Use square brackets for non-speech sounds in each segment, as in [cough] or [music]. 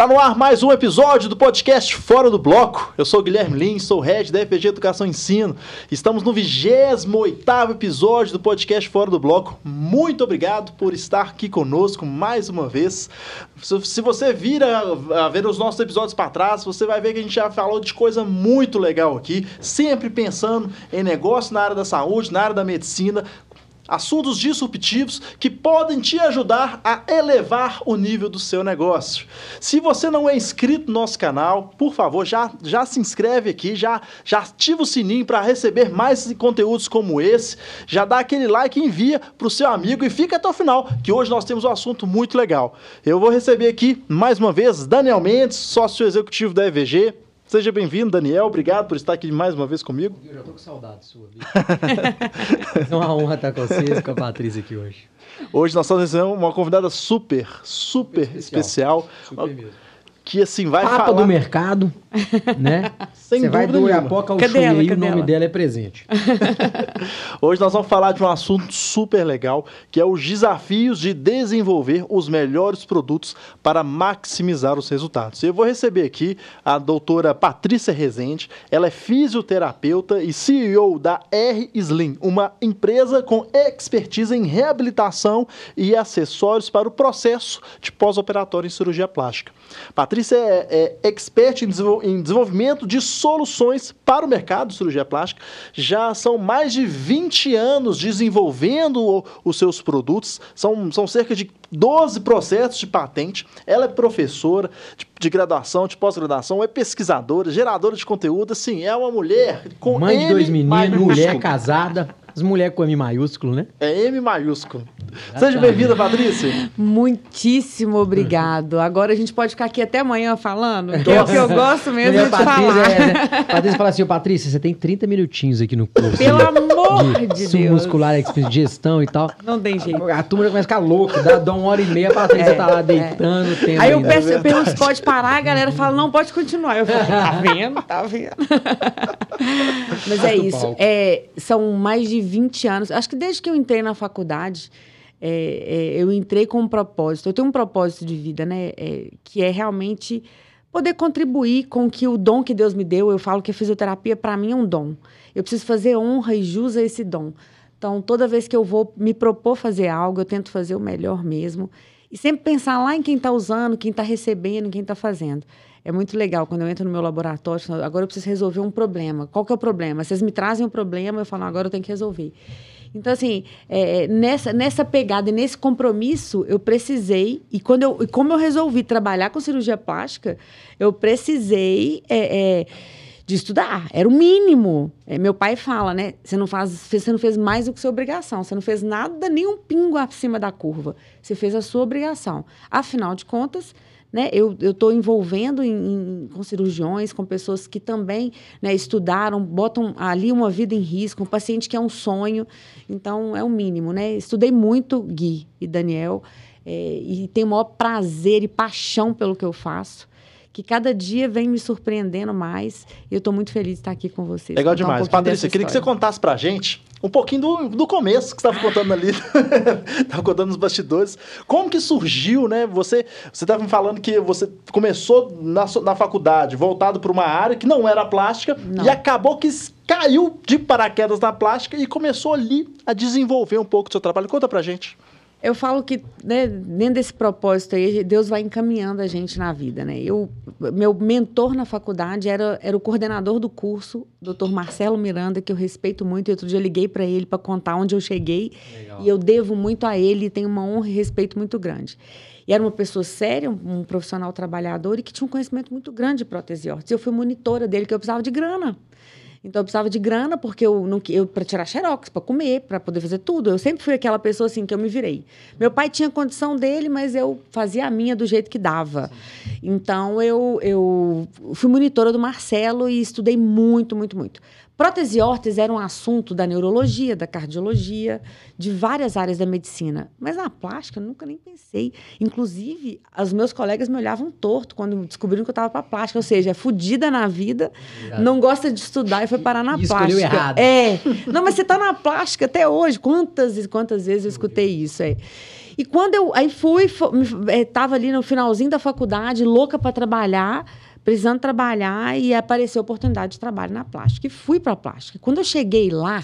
Está no ar mais um episódio do podcast Fora do Bloco. Eu sou Guilherme Lins, sou head da FPG Educação e Ensino. Estamos no 28 episódio do podcast Fora do Bloco. Muito obrigado por estar aqui conosco mais uma vez. Se você vira a ver os nossos episódios para trás, você vai ver que a gente já falou de coisa muito legal aqui, sempre pensando em negócio na área da saúde, na área da medicina, assuntos disruptivos que podem te ajudar a elevar o nível do seu negócio. Se você não é inscrito no nosso canal, por favor, já, já se inscreve aqui, já, já ativa o sininho para receber mais conteúdos como esse, já dá aquele like e envia para o seu amigo e fica até o final, que hoje nós temos um assunto muito legal. Eu vou receber aqui, mais uma vez, Daniel Mendes, sócio executivo da EVG, Seja bem-vindo, Daniel. Obrigado por estar aqui mais uma vez comigo. Eu já estou com saudade sua, [laughs] é uma honra estar com vocês e com a Patrícia aqui hoje. Hoje nós estamos recebendo uma convidada super, super, super especial. especial. Super mesmo que assim vai Papa falar... do mercado, [laughs] né? Sem Você vai do Oiapoca ao Cadê ela? e o nome ela? dela é presente. [laughs] Hoje nós vamos falar de um assunto super legal, que é os desafios de desenvolver os melhores produtos para maximizar os resultados. Eu vou receber aqui a doutora Patrícia Rezende, ela é fisioterapeuta e CEO da R Slim, uma empresa com expertise em reabilitação e acessórios para o processo de pós-operatório em cirurgia plástica. Patrícia é, é expert em, em, desenvolvimento de soluções para o mercado de cirurgia plástica. Já são mais de 20 anos desenvolvendo os seus produtos. São, são cerca de 12 processos de patente. Ela é professora de, de graduação, de pós-graduação, é pesquisadora, geradora de conteúdo. Assim, é uma mulher com Mãe de dois meninos, mulher casada. As mulheres com M maiúsculo, né? É M maiúsculo. Seja bem-vinda, Patrícia. Muitíssimo obrigado. Agora a gente pode ficar aqui até amanhã falando, que é o que eu gosto mesmo de Patrícia, falar. É, né? Patrícia fala assim, Patrícia, você tem 30 minutinhos aqui no curso. Pelo amor de, de Deus. muscular, gestão e tal. Não tem jeito. A, a turma já começa a ficar louca, dá, dá uma hora e meia, a Patrícia é, tá lá é. deitando. É. Aí eu, peço, eu pergunto se pode parar, a galera fala, não, pode continuar. Eu falo, tá vendo? Tá vendo? Mas é isso. É, são mais de 20 anos. Acho que desde que eu entrei na faculdade, é, é, eu entrei com um propósito. Eu tenho um propósito de vida, né? É, que é realmente poder contribuir com que o dom que Deus me deu. Eu falo que a fisioterapia, para mim, é um dom. Eu preciso fazer honra e jus a esse dom. Então, toda vez que eu vou me propor fazer algo, eu tento fazer o melhor mesmo. E sempre pensar lá em quem está usando, quem está recebendo, quem está fazendo. É muito legal quando eu entro no meu laboratório, agora eu preciso resolver um problema. Qual que é o problema? Vocês me trazem um problema, eu falo, agora eu tenho que resolver. Então, assim, é, nessa, nessa pegada e nesse compromisso, eu precisei, e, quando eu, e como eu resolvi trabalhar com cirurgia plástica, eu precisei é, é, de estudar. Era o mínimo. É, meu pai fala, né? Você não, faz, você não fez mais do que sua obrigação. Você não fez nada, nem um pingo acima da curva. Você fez a sua obrigação. Afinal de contas, né? Eu estou envolvendo em, em, com cirurgiões, com pessoas que também né, estudaram, botam ali uma vida em risco, um paciente que é um sonho. Então, é o mínimo. Né? Estudei muito, Gui e Daniel, é, e tenho o maior prazer e paixão pelo que eu faço que cada dia vem me surpreendendo mais. E eu estou muito feliz de estar aqui com vocês. Legal demais. Um Patrícia, queria que você contasse para a gente um pouquinho do, do começo que você estava contando ali, [laughs] estava contando nos bastidores. Como que surgiu, né? Você estava me falando que você começou na, na faculdade voltado para uma área que não era plástica não. e acabou que caiu de paraquedas na plástica e começou ali a desenvolver um pouco do seu trabalho. Conta para gente. Eu falo que, né, dentro desse propósito aí, Deus vai encaminhando a gente na vida, né? Eu, meu mentor na faculdade era, era o coordenador do curso, Dr. Marcelo Miranda, que eu respeito muito. E outro dia eu liguei para ele para contar onde eu cheguei. Legal. E eu devo muito a ele, e tenho uma honra e respeito muito grande. E era uma pessoa séria, um, um profissional trabalhador e que tinha um conhecimento muito grande de prótese órtese. Eu fui monitora dele, que eu precisava de grana. Então eu precisava de grana porque eu não eu para tirar xerox, para comer, para poder fazer tudo. Eu sempre fui aquela pessoa assim que eu me virei. Meu pai tinha condição dele, mas eu fazia a minha do jeito que dava. Então eu eu fui monitora do Marcelo e estudei muito, muito, muito. Prótese e órtese era um assunto da neurologia, da cardiologia, de várias áreas da medicina. Mas na plástica eu nunca nem pensei. Inclusive, os meus colegas me olhavam torto quando descobriram que eu estava para plástica. Ou seja, é fodida na vida, não gosta de estudar e foi parar na e plástica. Errado. É. Não, mas você está na plástica até hoje. Quantas e quantas vezes eu escutei isso? É. E quando eu aí fui, estava ali no finalzinho da faculdade, louca para trabalhar precisando trabalhar e apareceu oportunidade de trabalho na plástica. E fui para a plástica. Quando eu cheguei lá,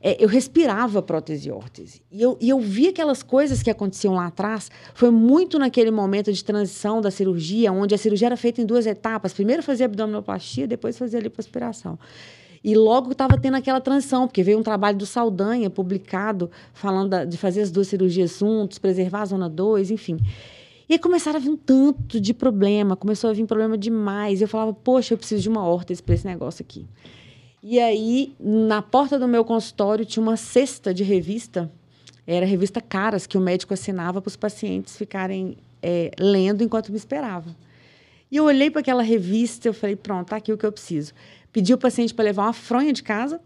é, eu respirava prótese e órtese. E eu, e eu vi aquelas coisas que aconteciam lá atrás. Foi muito naquele momento de transição da cirurgia, onde a cirurgia era feita em duas etapas. Primeiro fazia abdominoplastia, depois fazia lipoaspiração. E logo estava tendo aquela transição, porque veio um trabalho do Saldanha publicado, falando da, de fazer as duas cirurgias juntos, preservar a zona 2, enfim. E aí começaram a vir um tanto de problema, começou a vir problema demais. Eu falava, poxa, eu preciso de uma órtese para esse negócio aqui. E aí, na porta do meu consultório, tinha uma cesta de revista, era a revista Caras, que o médico assinava para os pacientes ficarem é, lendo enquanto me esperavam. E eu olhei para aquela revista e falei, pronto, tá aqui o que eu preciso. Pedi o paciente para levar uma fronha de casa.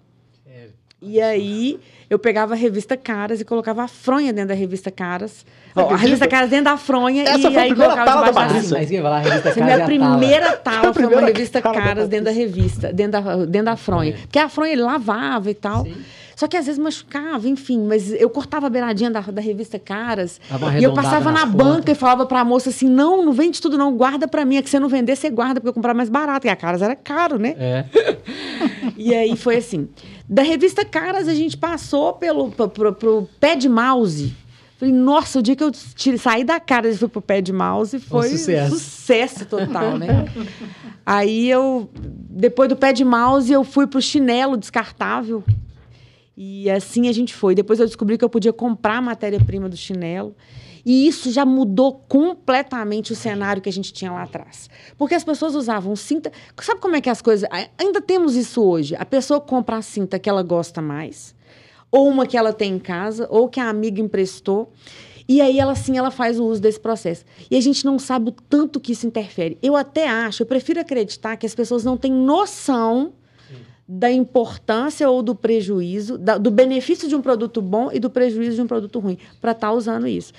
É. E aí, eu pegava a revista Caras e colocava a fronha dentro da revista Caras Ó, a revista Caras dentro da fronha Essa e aí colocava tala da Patrícia. Mas, a revista Caras minha primeira tala foi uma revista Caras dentro da revista, dentro da, dentro da fronha. É. Porque a fronha ele lavava e tal. Sim. Só que às vezes machucava, enfim, mas eu cortava a beiradinha da, da revista Caras. E eu passava na banca e falava pra moça assim: não, não vende tudo, não, guarda pra mim. É que você não vender, você guarda, porque eu comprava mais barato. E a Caras era caro, né? É. [laughs] e aí foi assim. Da revista Caras, a gente passou pelo pro, pro, pro pé de mouse Falei, nossa, o dia que eu tirei, saí da cara e fui pro pé de mouse foi um sucesso. sucesso total, né? [laughs] Aí eu, depois do pé de mouse, eu fui pro chinelo descartável. E assim a gente foi. Depois eu descobri que eu podia comprar a matéria-prima do chinelo. E isso já mudou completamente o cenário que a gente tinha lá atrás. Porque as pessoas usavam cinta. Sabe como é que as coisas. Ainda temos isso hoje. A pessoa compra a cinta que ela gosta mais ou uma que ela tem em casa, ou que a amiga emprestou. E aí ela sim, ela faz o uso desse processo. E a gente não sabe o tanto que isso interfere. Eu até acho, eu prefiro acreditar que as pessoas não têm noção da importância ou do prejuízo, da, do benefício de um produto bom e do prejuízo de um produto ruim, para estar tá usando isso.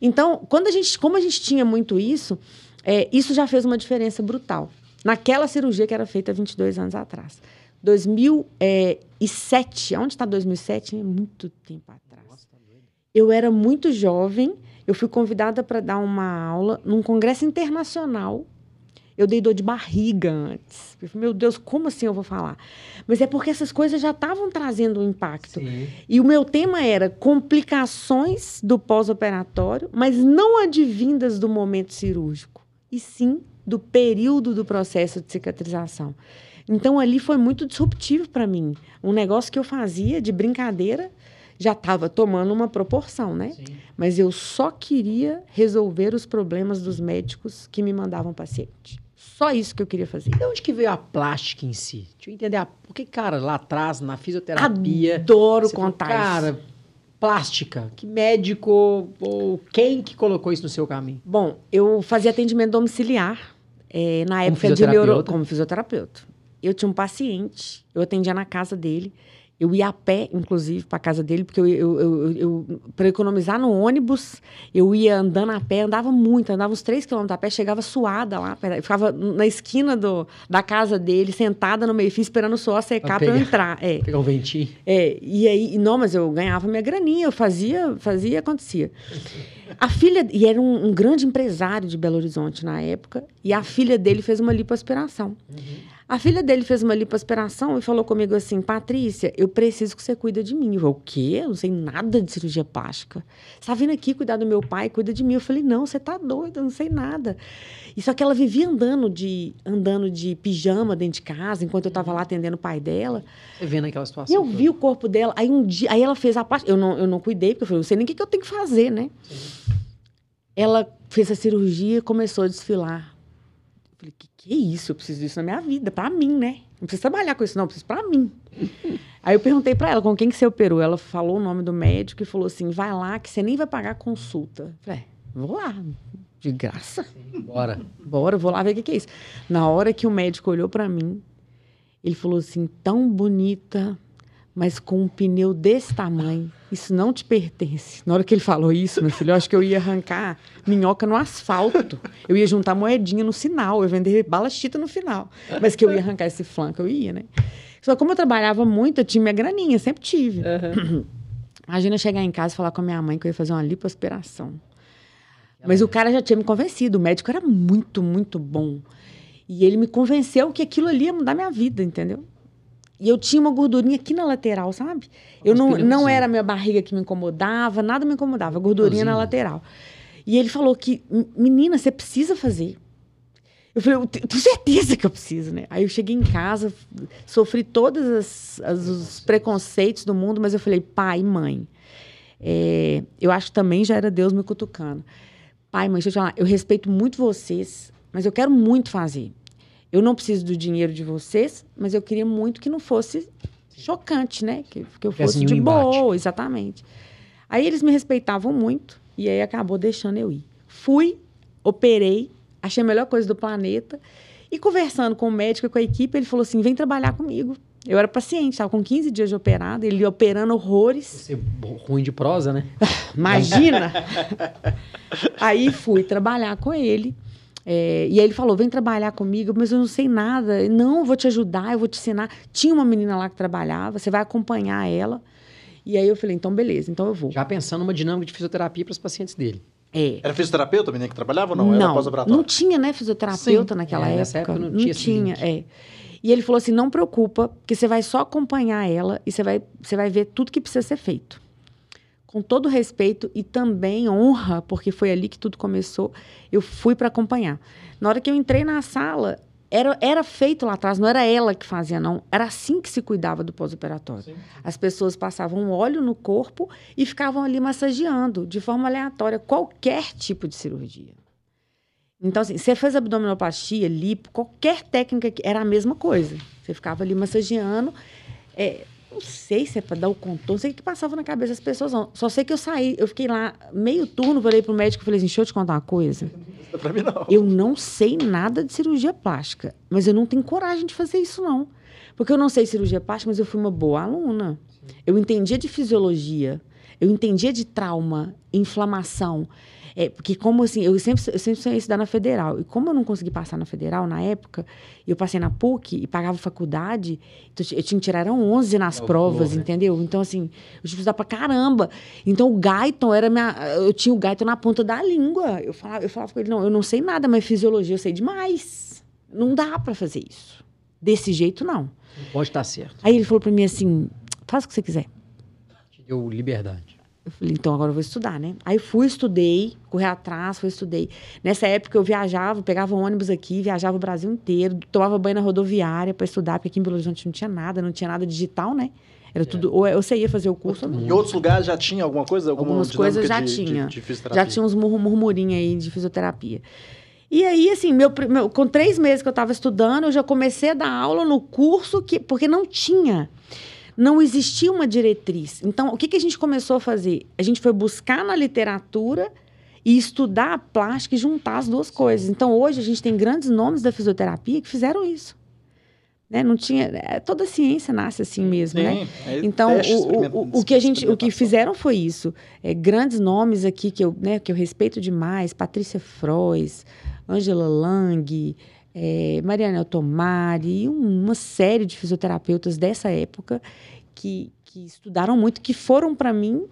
Então, quando a gente, como a gente tinha muito isso, é, isso já fez uma diferença brutal. Naquela cirurgia que era feita 22 anos atrás. 2007, onde está 2007? É muito tempo atrás. Nossa, tá eu era muito jovem, eu fui convidada para dar uma aula num congresso internacional. Eu dei dor de barriga antes. Falei, meu Deus, como assim eu vou falar? Mas é porque essas coisas já estavam trazendo um impacto. Sim. E o meu tema era complicações do pós-operatório, mas não advindas do momento cirúrgico, e sim do período do processo de cicatrização. Então ali foi muito disruptivo para mim. Um negócio que eu fazia de brincadeira já estava tomando uma proporção, né? Sim. Mas eu só queria resolver os problemas dos médicos que me mandavam paciente. Só isso que eu queria fazer. De onde que veio a plástica em si? Deixa eu entender. Por que, cara, lá atrás, na fisioterapia... Adoro contar falou, Cara, plástica. Que médico ou quem que colocou isso no seu caminho? Bom, eu fazia atendimento domiciliar. É, na época de neuro... Como fisioterapeuta eu tinha um paciente, eu atendia na casa dele. Eu ia a pé, inclusive, para casa dele, porque eu, eu, eu, eu para economizar no ônibus, eu ia andando a pé, andava muito, andava uns 3 quilômetros a pé, chegava suada lá, ficava na esquina do, da casa dele, sentada no meio-fio, esperando o sol secar para eu entrar. É. Pegar um ventinho. É, e aí, não, mas eu ganhava minha graninha, eu fazia, fazia acontecia. A filha, e era um, um, grande empresário de Belo Horizonte na época, e a filha dele fez uma lipoaspiração. Uhum. A filha dele fez uma lipoaspiração e falou comigo assim: Patrícia, eu preciso que você cuida de mim. Eu falei, o quê? Eu não sei nada de cirurgia plástica. Você tá vindo aqui cuidar do meu pai, cuida de mim. Eu falei, não, você tá doida, eu não sei nada. E só que ela vivia andando de, andando de pijama dentro de casa, enquanto eu estava lá atendendo o pai dela. Você vendo aquela situação. E eu vi o corpo dela. Aí um dia, aí ela fez a parte. Eu não, eu não cuidei, porque eu falei, não sei nem o que, que eu tenho que fazer, né? Sim. Ela fez a cirurgia e começou a desfilar que isso? Eu preciso disso na minha vida, para mim, né? Não preciso trabalhar com isso, não, eu preciso para mim. [laughs] Aí eu perguntei para ela, com quem que você operou? Ela falou o nome do médico e falou assim, vai lá que você nem vai pagar consulta. falei, é, vou lá, de graça. Bora. Bora, vou lá ver o que, que é isso. Na hora que o médico olhou para mim, Ele falou assim: tão bonita, mas com um pneu desse tamanho. Isso não te pertence. Na hora que ele falou isso, meu filho, eu acho que eu ia arrancar minhoca no asfalto. Eu ia juntar moedinha no sinal, eu ia vender bala chita no final. Mas que eu ia arrancar esse flanco, eu ia, né? Só como eu trabalhava muito, eu tinha minha graninha, sempre tive. Uhum. [clears throat] Imagina chegar em casa e falar com a minha mãe que eu ia fazer uma lipoaspiração. Mas o cara já tinha me convencido, o médico era muito, muito bom. E ele me convenceu que aquilo ali ia mudar minha vida, entendeu? E eu tinha uma gordurinha aqui na lateral, sabe? Eu não, não era a minha barriga que me incomodava, nada me incomodava, gordurinha na lateral. E ele falou que, menina, você precisa fazer. Eu falei, eu tenho certeza que eu preciso, né? Aí eu cheguei em casa, sofri todos as, as, os preconceitos do mundo, mas eu falei, pai e mãe, é, eu acho que também já era Deus me cutucando. Pai, mãe, deixa eu te falar, eu respeito muito vocês, mas eu quero muito fazer. Eu não preciso do dinheiro de vocês, mas eu queria muito que não fosse chocante, né? Que, que eu fosse de boa, exatamente. Aí eles me respeitavam muito, e aí acabou deixando eu ir. Fui, operei, achei a melhor coisa do planeta. E conversando com o médico e com a equipe, ele falou assim: vem trabalhar comigo. Eu era paciente, estava com 15 dias de operado, ele operando horrores. Você ruim de prosa, né? [laughs] Imagina! aí fui trabalhar com ele. É, e aí ele falou: vem trabalhar comigo, mas eu não sei nada. Não, eu vou te ajudar, eu vou te ensinar. Tinha uma menina lá que trabalhava, você vai acompanhar ela. E aí eu falei: então beleza, então eu vou. Já pensando numa dinâmica de fisioterapia para os pacientes dele. É. Era fisioterapeuta a menina que trabalhava ou não? Não, Era não tinha, né, fisioterapeuta Sim. naquela é, época. época. Não, não tinha, tinha é. E ele falou assim: não preocupa, porque você vai só acompanhar ela e você vai, você vai ver tudo que precisa ser feito. Com todo respeito e também honra, porque foi ali que tudo começou, eu fui para acompanhar. Na hora que eu entrei na sala, era, era feito lá atrás, não era ela que fazia, não. Era assim que se cuidava do pós-operatório. As pessoas passavam óleo no corpo e ficavam ali massageando, de forma aleatória, qualquer tipo de cirurgia. Então, assim, você fez abdominoplastia, lipo, qualquer técnica, era a mesma coisa. Você ficava ali massageando. É, não sei se é para dar o contorno, não sei o que passava na cabeça das pessoas, não. Só sei que eu saí, eu fiquei lá meio turno, falei pro médico e falei assim: deixa eu te contar uma coisa. pra mim, não. Eu não sei nada de cirurgia plástica, mas eu não tenho coragem de fazer isso, não. Porque eu não sei cirurgia plástica, mas eu fui uma boa aluna. Eu entendia de fisiologia, eu entendia de trauma, inflamação. É, porque como assim, eu sempre, eu sempre sonhei estudar na federal. E como eu não consegui passar na federal na época, eu passei na PUC e pagava faculdade, então eu tinha que tirar 11 nas é provas, né? entendeu? Então, assim, eu tinha que estudar pra caramba. Então, o Guyton era minha. Eu tinha o Guyton na ponta da língua. Eu falava, eu falava com ele, não, eu não sei nada, mas fisiologia eu sei demais. Não dá para fazer isso. Desse jeito, não. Pode estar certo. Aí ele falou para mim assim: faz o que você quiser. Te deu liberdade. Eu falei, então agora eu vou estudar, né? Aí fui, estudei, corri atrás, fui, estudei. Nessa época eu viajava, pegava ônibus aqui, viajava o Brasil inteiro, tomava banho na rodoviária para estudar, porque aqui em Belo Horizonte não tinha nada, não tinha nada digital, né? Era é. tudo, ou você ia fazer o curso ou não. Em outros lugares já tinha alguma coisa? Alguma Algumas coisas já de, tinha. De, de já tinha uns murmurinhos aí de fisioterapia. E aí, assim, meu, meu, com três meses que eu estava estudando, eu já comecei a dar aula no curso, que, porque não tinha não existia uma diretriz. Então, o que, que a gente começou a fazer? A gente foi buscar na literatura e estudar a plástica e juntar as duas coisas. Então, hoje, a gente tem grandes nomes da fisioterapia que fizeram isso. Né? Não tinha, é, toda a ciência nasce assim mesmo, Sim, né? É então, o, o, o, que a gente, o que fizeram foi isso. É, grandes nomes aqui que eu, né, que eu respeito demais, Patrícia Frois, Angela Lang, é, Mariana Altomari, uma série de fisioterapeutas dessa época que, que estudaram muito, que foram para mim,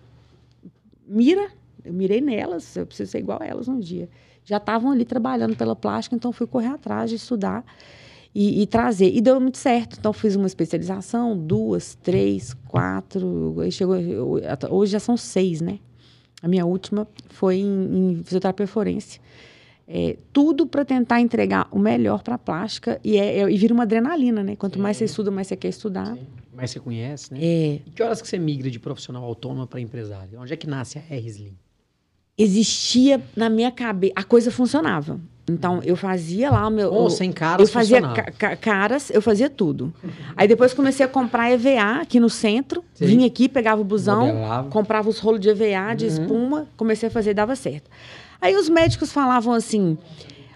mira, eu mirei nelas, eu preciso ser igual a elas um dia. Já estavam ali trabalhando pela plástica, então fui correr atrás de estudar e, e, trazer. E deu muito certo. Então fiz uma especialização, duas, três, quatro, chegou, hoje já são seis, né? A minha última foi em, em fisioterapia forense. É, tudo para tentar entregar o melhor para a plástica e, é, é, e vira uma adrenalina, né? Quanto mais você estuda, mais você quer estudar. Sim. Mais você conhece, né? É. E que horas que você migra de profissional autônomo para empresário? Onde é que nasce a R-Slim? Existia na minha cabeça, a coisa funcionava. Então, eu fazia lá o meu. Ou sem caras, Eu fazia ca caras, eu fazia tudo. Aí depois comecei a comprar EVA aqui no centro. Sim. Vinha aqui, pegava o busão, Modelava. comprava os rolos de EVA, de uhum. espuma, comecei a fazer e dava certo. Aí os médicos falavam assim: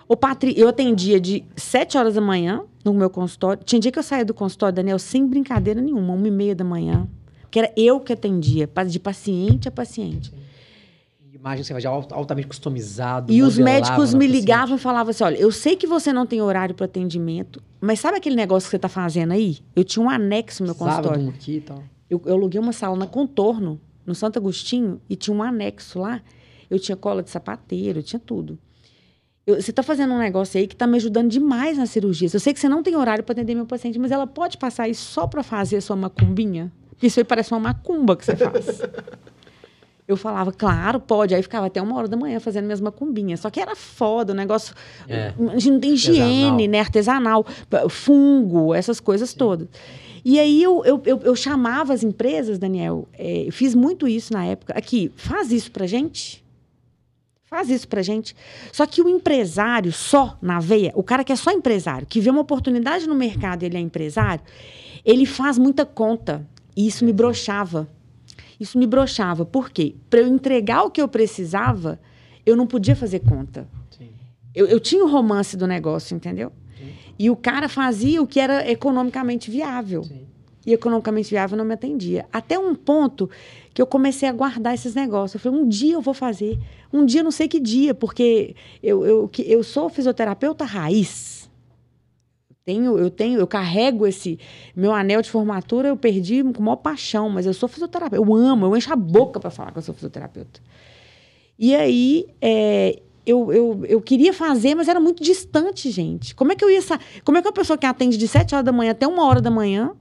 o Patri... eu atendia de 7 horas da manhã no meu consultório. Tinha dia que eu saía do consultório, Daniel, sem brincadeira nenhuma, uma e meia da manhã. Que era eu que atendia, de paciente a paciente. Imagem você vai já altamente customizado. E os médicos me ligavam e falavam assim: olha, eu sei que você não tem horário para atendimento, mas sabe aquele negócio que você está fazendo aí? Eu tinha um anexo no meu consultório. Aqui e tal. Eu, eu aluguei uma sala na Contorno, no Santo Agostinho, e tinha um anexo lá. Eu tinha cola de sapateiro, eu tinha tudo. Eu, você está fazendo um negócio aí que está me ajudando demais na cirurgia. Eu sei que você não tem horário para atender meu paciente, mas ela pode passar aí só para fazer a sua macumbinha? Porque isso aí parece uma macumba que você faz. [laughs] Eu falava, claro, pode. Aí ficava até uma hora da manhã fazendo minhas macumbinhas. Só que era foda, o negócio. É. A gente não tem higiene, artesanal. né? Artesanal. Fungo, essas coisas Sim. todas. E aí eu, eu, eu, eu, chamava as empresas, Daniel, é, eu fiz muito isso na época. Aqui, faz isso pra gente. Faz isso pra gente. Só que o empresário só na veia, o cara que é só empresário, que vê uma oportunidade no mercado e ele é empresário, ele faz muita conta. E isso me brochava. Isso me brochava. Por quê? Para eu entregar o que eu precisava, eu não podia fazer conta. Eu, eu, tinha o romance do negócio, entendeu? Sim. E o cara fazia o que era economicamente viável. Sim. E economicamente viável não me atendia. Até um ponto que eu comecei a guardar esses negócios. Eu falei, um dia eu vou fazer. Um dia, não sei que dia, porque eu, eu, eu sou fisioterapeuta raiz tenho, eu tenho, eu carrego esse meu anel de formatura, eu perdi com maior paixão, mas eu sou fisioterapeuta. Eu amo, eu encho a boca para falar que eu sou fisioterapeuta. E aí, é, eu, eu, eu queria fazer, mas era muito distante, gente. Como é que eu ia Como é que uma pessoa que atende de 7 horas da manhã até uma hora da manhã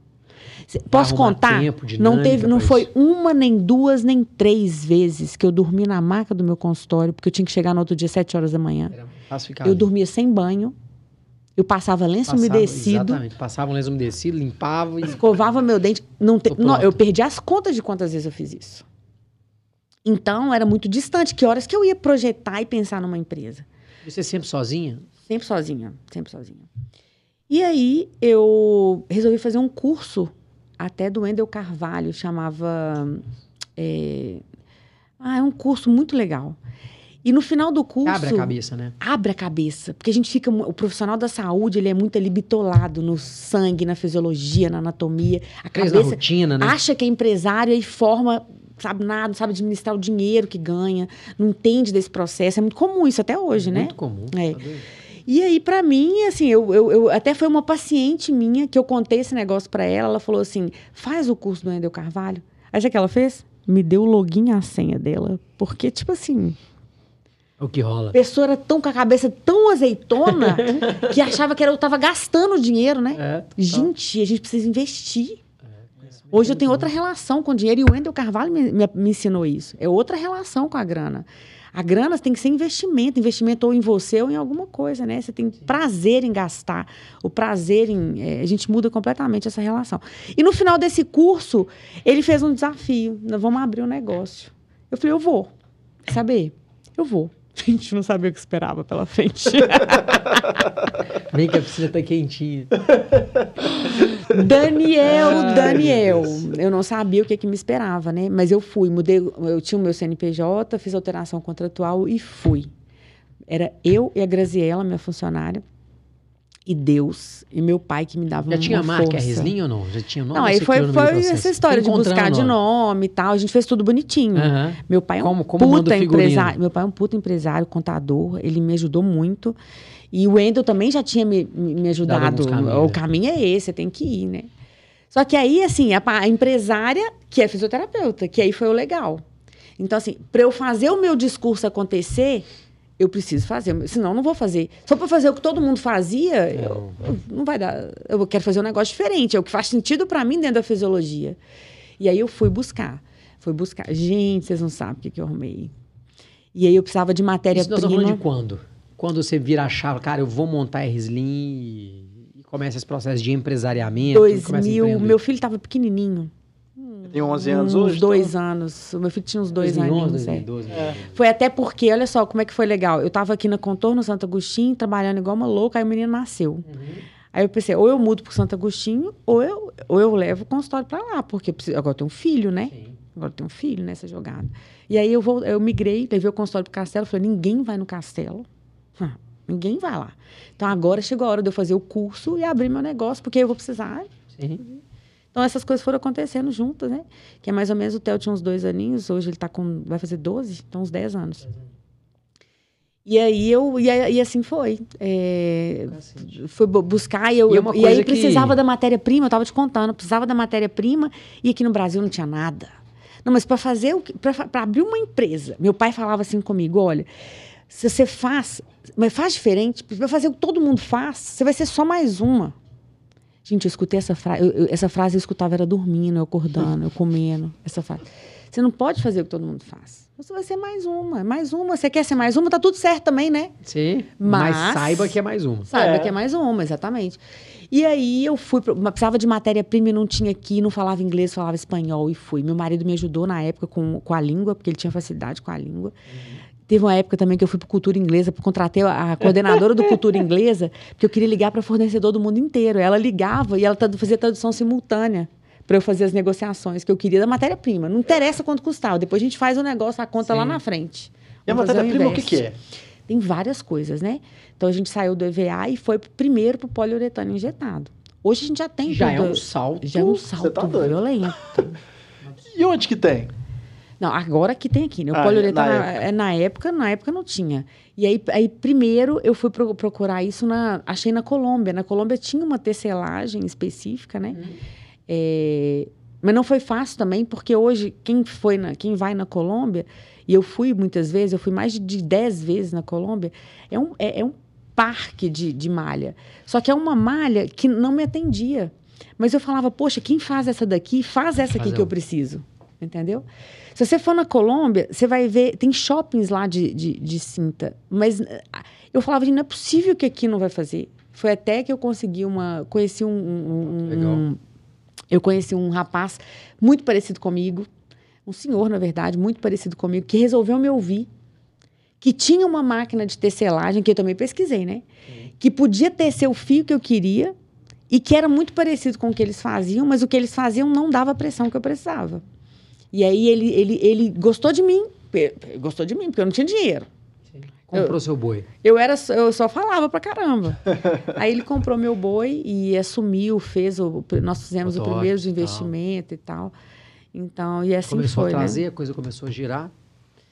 Posso contar? Tempo, não teve, não foi uma, nem duas, nem três vezes que eu dormi na maca do meu consultório, porque eu tinha que chegar no outro dia, sete horas da manhã. Eu dormia sem banho, eu passava lenço passava, umedecido. Exatamente. Passava um lenço umedecido, limpava e. Escovava meu dente. Não, te, não eu perdi as contas de quantas vezes eu fiz isso. Então, era muito distante. Que horas que eu ia projetar e pensar numa empresa? E você sempre sozinha? Sempre sozinha, sempre sozinha. E aí, eu resolvi fazer um curso até do Wendel Carvalho, chamava. É... Ah, é um curso muito legal. E no final do curso. Abre a cabeça, né? Abre a cabeça. Porque a gente fica. O profissional da saúde, ele é muito ali bitolado no sangue, na fisiologia, na anatomia. A cabeça. Na rotina, né? Acha que é empresário e forma. Sabe nada, não sabe administrar o dinheiro que ganha, não entende desse processo. É muito comum isso até hoje, é né? Muito comum. É. E aí, para mim, assim, eu, eu, eu, até foi uma paciente minha que eu contei esse negócio para ela. Ela falou assim: faz o curso do Endel Carvalho. Aí o que ela fez? Me deu o login e a senha dela. Porque, tipo assim, o que rola. A pessoa era tão com a cabeça tão azeitona [laughs] que achava que era, eu estava gastando dinheiro, né? É, gente, a gente precisa investir. É, Hoje eu tenho outra relação com o dinheiro e o Wendel Carvalho me, me, me, ensinou isso. É outra relação com a grana. A grana tem que ser investimento, investimento ou em você ou em alguma coisa, né? Você tem Sim. prazer em gastar, o prazer em. É, a gente muda completamente essa relação. E no final desse curso, ele fez um desafio: nós vamos abrir um negócio. Eu falei, eu vou. Saber? Eu vou. [laughs] A gente não sabia o que esperava pela frente. [laughs] Vem que a piscina tá quentinha. [laughs] Daniel, [laughs] Daniel. Eu não sabia o que, que me esperava, né? Mas eu fui, mudei, eu tinha o meu CNPJ, fiz alteração contratual e fui. Era eu e a Graziela, minha funcionária e Deus e meu pai que me dava Já tinha a marca Reslim ou não? Já tinha nome? Não, aí foi, foi essa história de buscar de nome e tal. A gente fez tudo bonitinho. Uhum. Meu pai é um como, como puta empresário. Meu pai é um puta empresário, contador. Ele me ajudou muito. E o Wendel também já tinha me, me ajudado. o caminho é esse, você tem que ir, né? Só que aí, assim, a, a empresária, que é fisioterapeuta, que aí foi o legal. Então, assim, para eu fazer o meu discurso acontecer, eu preciso fazer, senão não vou fazer. Só para fazer o que todo mundo fazia, eu, eu, não vai dar. Eu quero fazer um negócio diferente, é o que faz sentido para mim dentro da fisiologia. E aí eu fui buscar. Fui buscar. Gente, vocês não sabem o que, que eu arrumei. E aí eu precisava de matéria-prima. Nós falando de quando? Quando você vira a chave, cara, eu vou montar a Rislim e começa esse processo de empresariamento. 2000, meu filho estava pequenininho. Tem 11 anos hoje? Uns dois então? anos. O meu filho tinha uns dois 2011, aninhos. 2012, é. é. Foi até porque, olha só, como é que foi legal. Eu tava aqui na Contorno, Santo Agostinho, trabalhando igual uma louca, aí o menino nasceu. Uhum. Aí eu pensei, ou eu mudo pro Santo Agostinho, ou eu, ou eu levo o consultório para lá, porque preciso, agora tem um filho, né? Sim. Agora tem um filho nessa jogada. E aí eu, vou, eu migrei, levei o consultório pro castelo, falei, ninguém vai no castelo. Ninguém vai lá. Então agora chegou a hora de eu fazer o curso e abrir meu negócio, porque eu vou precisar. Sim. Então essas coisas foram acontecendo juntas, né? Que é mais ou menos o Theo tinha uns dois aninhos, hoje ele tá com. vai fazer 12, então uns 10 anos. E aí eu e, e assim foi. É, fui buscar e eu, e, é e aí precisava da matéria-prima, eu estava te contando, precisava da matéria-prima e aqui no Brasil não tinha nada. Não, mas para fazer para abrir uma empresa, meu pai falava assim comigo, olha, se você faz, mas faz diferente, para fazer o que todo mundo faz, você vai ser só mais uma. Gente, eu escutei essa frase, essa frase eu escutava era dormindo, eu acordando, eu comendo, essa frase. Você não pode fazer o que todo mundo faz. Você vai ser mais uma, mais uma. Você quer ser mais uma, tá tudo certo também, né? Sim. Mas, mas saiba que é mais uma. Saiba é. que é mais uma, exatamente. E aí eu fui, precisava de matéria-prima e não tinha aqui, não falava inglês, falava espanhol e fui. Meu marido me ajudou na época com, com a língua, porque ele tinha facilidade com a língua. Uhum. Teve uma época também que eu fui para Cultura Inglesa, contratei a coordenadora do Cultura [laughs] Inglesa, porque eu queria ligar para fornecedor do mundo inteiro. Ela ligava e ela fazia tradução simultânea para eu fazer as negociações que eu queria da matéria-prima. Não interessa quanto custava. Depois a gente faz o negócio, a conta Sim. lá na frente. E a matéria-prima o que, que é? Tem várias coisas, né? Então a gente saiu do EVA e foi primeiro para o poliuretano injetado. Hoje a gente já tem já tudo. é um salto. Já é um salto tá violento. [laughs] e onde que tem? Não, agora que tem aqui, né? O ah, poliuretano na época. É, na época, na época não tinha. E aí, aí primeiro eu fui procurar isso na, achei na Colômbia. Na Colômbia tinha uma tecelagem específica, né? Hum. É, mas não foi fácil também, porque hoje, quem, foi na, quem vai na Colômbia, e eu fui muitas vezes, eu fui mais de 10 vezes na Colômbia, é um, é, é um parque de, de malha. Só que é uma malha que não me atendia. Mas eu falava, poxa, quem faz essa daqui, faz essa aqui que eu preciso. Entendeu? Se você for na Colômbia, você vai ver, tem shoppings lá de, de, de cinta. Mas eu falava, não é possível que aqui não vai fazer. Foi até que eu consegui uma. Conheci um, um, um eu conheci um rapaz muito parecido comigo, um senhor, na verdade, muito parecido comigo, que resolveu me ouvir, que tinha uma máquina de tecelagem, que eu também pesquisei, né? Uhum. Que podia tecer o fio que eu queria e que era muito parecido com o que eles faziam, mas o que eles faziam não dava a pressão que eu precisava. E aí ele, ele, ele gostou de mim, gostou de mim, porque eu não tinha dinheiro. Comprou eu, seu boi? Eu, era, eu só falava pra caramba. [laughs] Aí ele comprou meu boi e assumiu, fez o. Nós fizemos o, o primeiro de investimento e tal. Então, e assim começou foi. Começou a trazer, né? a coisa começou a girar?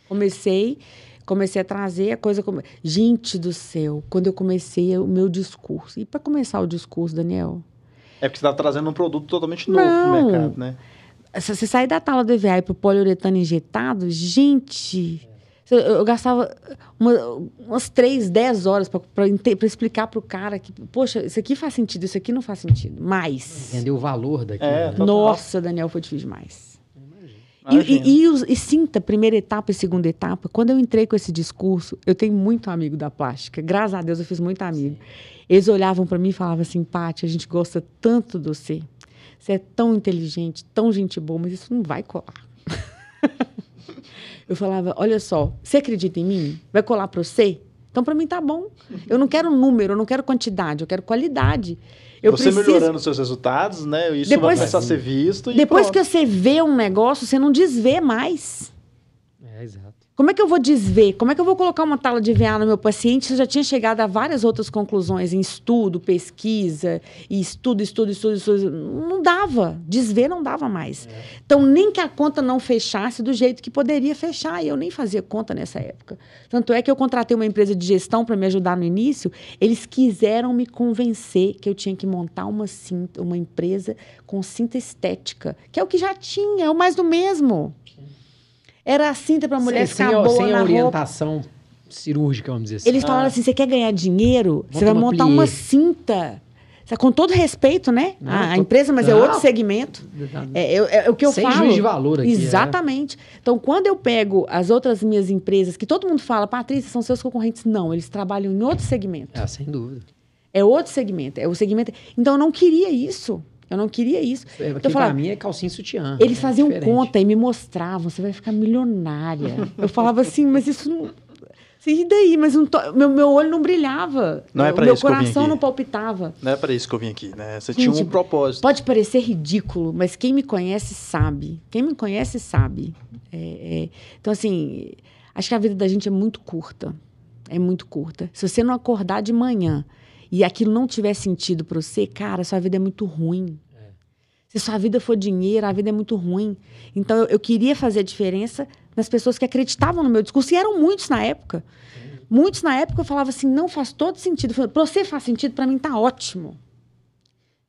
Comecei, comecei a trazer a coisa. Come... Gente do céu, quando eu comecei o meu discurso. E para começar o discurso, Daniel? É porque você está trazendo um produto totalmente novo no mercado, né? Se você sair da tala do EVA e para o poliuretano injetado, gente, eu, eu gastava uma, umas três, dez horas para explicar para o cara que, poxa, isso aqui faz sentido, isso aqui não faz sentido. Mais. Entender o valor daquilo. É, Nossa, Daniel, foi difícil demais. E, e, e, e, sinta, primeira etapa e segunda etapa, quando eu entrei com esse discurso, eu tenho muito amigo da plástica, graças a Deus eu fiz muito amigo. Sim. Eles olhavam para mim e falavam assim, Paty, a gente gosta tanto de você, você é tão inteligente, tão gente boa, mas isso não vai colar. [laughs] Eu falava, olha só, você acredita em mim? Vai colar para você? Então, para mim, tá bom. Eu não quero número, eu não quero quantidade, eu quero qualidade. Eu você preciso... melhorando seus resultados, né? Isso depois, vai começar a ser visto. depois pronto. que você vê um negócio, você não desvê mais. É, exato. Como é que eu vou desver? Como é que eu vou colocar uma tala de VA no meu paciente se eu já tinha chegado a várias outras conclusões em estudo, pesquisa, e estudo, estudo, estudo, estudo? Não dava. Desver não dava mais. É. Então, nem que a conta não fechasse do jeito que poderia fechar. E eu nem fazia conta nessa época. Tanto é que eu contratei uma empresa de gestão para me ajudar no início. Eles quiseram me convencer que eu tinha que montar uma, cinta, uma empresa com cinta estética, que é o que já tinha, é o mais do mesmo. Era a cinta para a mulher sem, ficar sem, boa sem na a orientação roupa. cirúrgica, vamos dizer assim. Eles falaram ah. assim, você quer ganhar dinheiro? Você vai montar uma cinta. Com todo respeito, né? Não, a, tô... empresa, mas não. é outro segmento. É, é, é, o que eu Sem falo. juiz de valor aqui. É. Exatamente. É. Então, quando eu pego as outras minhas empresas, que todo mundo fala, Patrícia, são seus concorrentes. Não, eles trabalham em outro segmento. Ah, sem dúvida. É outro segmento. É o segmento. Então, eu não queria isso. Eu não queria isso. É, então, aqui falava, pra mim é calcinha sutiã. Eles é faziam diferente. conta e me mostravam, você vai ficar milionária. eu falava assim, mas isso não... E daí? Mas tô... meu, meu olho não brilhava. Não é para isso Meu coração não palpitava. Não é para isso que eu vim aqui, né? Você Gente, tinha um propósito. Pode parecer ridículo, mas quem me conhece sabe. Quem me conhece sabe. É, é... Então, assim, acho que a vida da gente é muito curta. é muito curta. Se você não acordar de manhã e aquilo não tiver sentido para você, cara, sua vida é muito ruim. É. Se sua vida for dinheiro, a vida é muito ruim. Então eu, eu, queria fazer a diferença nas pessoas que acreditavam no meu discurso, e eram muitos na época. Muitos na época eu falava assim: não faz todo sentido. Para você faz sentido, para mim tá ótimo.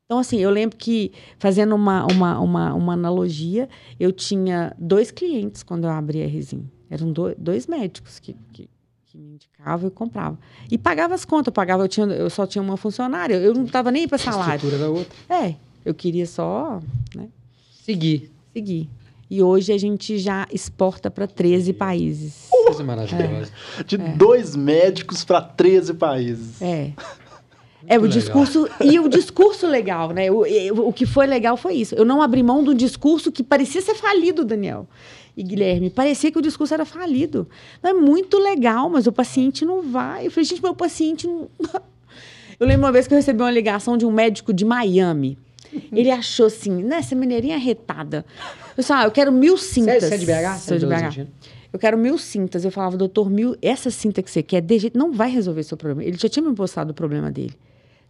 Então, assim, eu lembro que, fazendo uma, uma, uma, uma analogia, eu tinha dois clientes quando eu abri a Resim. Eram do, dois médicos que, que, que, me indicavam e compravam. E pagava as contas, eu pagava, eu, tinha, eu só tinha uma funcionária, eu não estava nem para salário. A estrutura da outra. É, eu queria só né, seguir. Seguir. E hoje a gente já exporta para 13 países. Coisa maravilhosa. É. De é. dois médicos para 13 países. É. [laughs] É o legal. discurso e o discurso legal, né? O, o que foi legal foi isso. Eu não abri mão do discurso que parecia ser falido, Daniel e Guilherme. Parecia que o discurso era falido. Não é muito legal, mas o paciente não vai. Eu falei, gente, meu paciente não. [laughs] Eu lembro uma vez que eu recebi uma ligação de um médico de Miami. Ele achou assim, né, essa mineirinha retada. Eu disse, ah, eu quero mil cintas. Você é de BH? Sou de BH. Eu quero mil cintas. Eu falava, doutor, mil, essa cinta que você quer, de jeito, não vai resolver seu problema. Ele já tinha me postado o problema dele.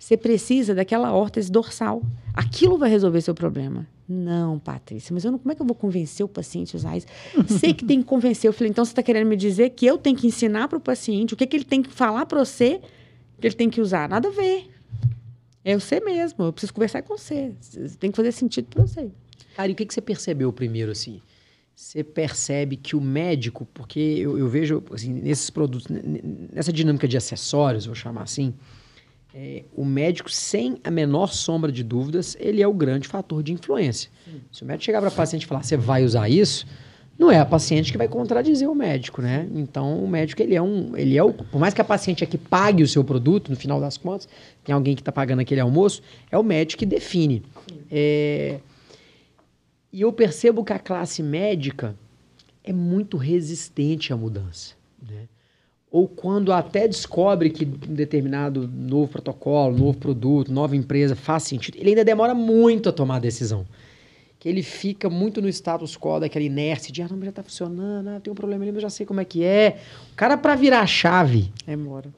Você precisa daquela órtese dorsal. Aquilo vai resolver seu problema. Não, Patrícia, mas eu não, como é que eu vou convencer o paciente a usar isso? [laughs] Sei que tem que convencer. Eu falei, então você está querendo me dizer que eu tenho que ensinar para o paciente o que, que ele tem que falar para você que ele tem que usar? Nada a ver. É você mesmo. Eu preciso conversar com você. Tem que fazer sentido para você. Cara, e o que, que você percebeu primeiro, assim? Você percebe que o médico, porque eu, eu vejo, assim, nesses produtos, nessa dinâmica de acessórios, vou chamar assim, é, o médico, sem a menor sombra de dúvidas, ele é o grande fator de influência. Sim. Se o médico chegar para a paciente e falar, você vai usar isso, não é a paciente que vai contradizer o médico, né? Então, o médico, ele é um... Ele é o, por mais que a paciente aqui pague o seu produto, no final das contas, tem alguém que está pagando aquele almoço, é o médico que define. É, e eu percebo que a classe médica é muito resistente à mudança, né? Ou quando até descobre que um determinado novo protocolo, novo produto, nova empresa faz sentido, ele ainda demora muito a tomar a decisão. Que ele fica muito no status quo daquela inércia de, ah, não, já está funcionando, ah, tem um problema ali, mas já sei como é que é. O cara, para virar a chave... Demora.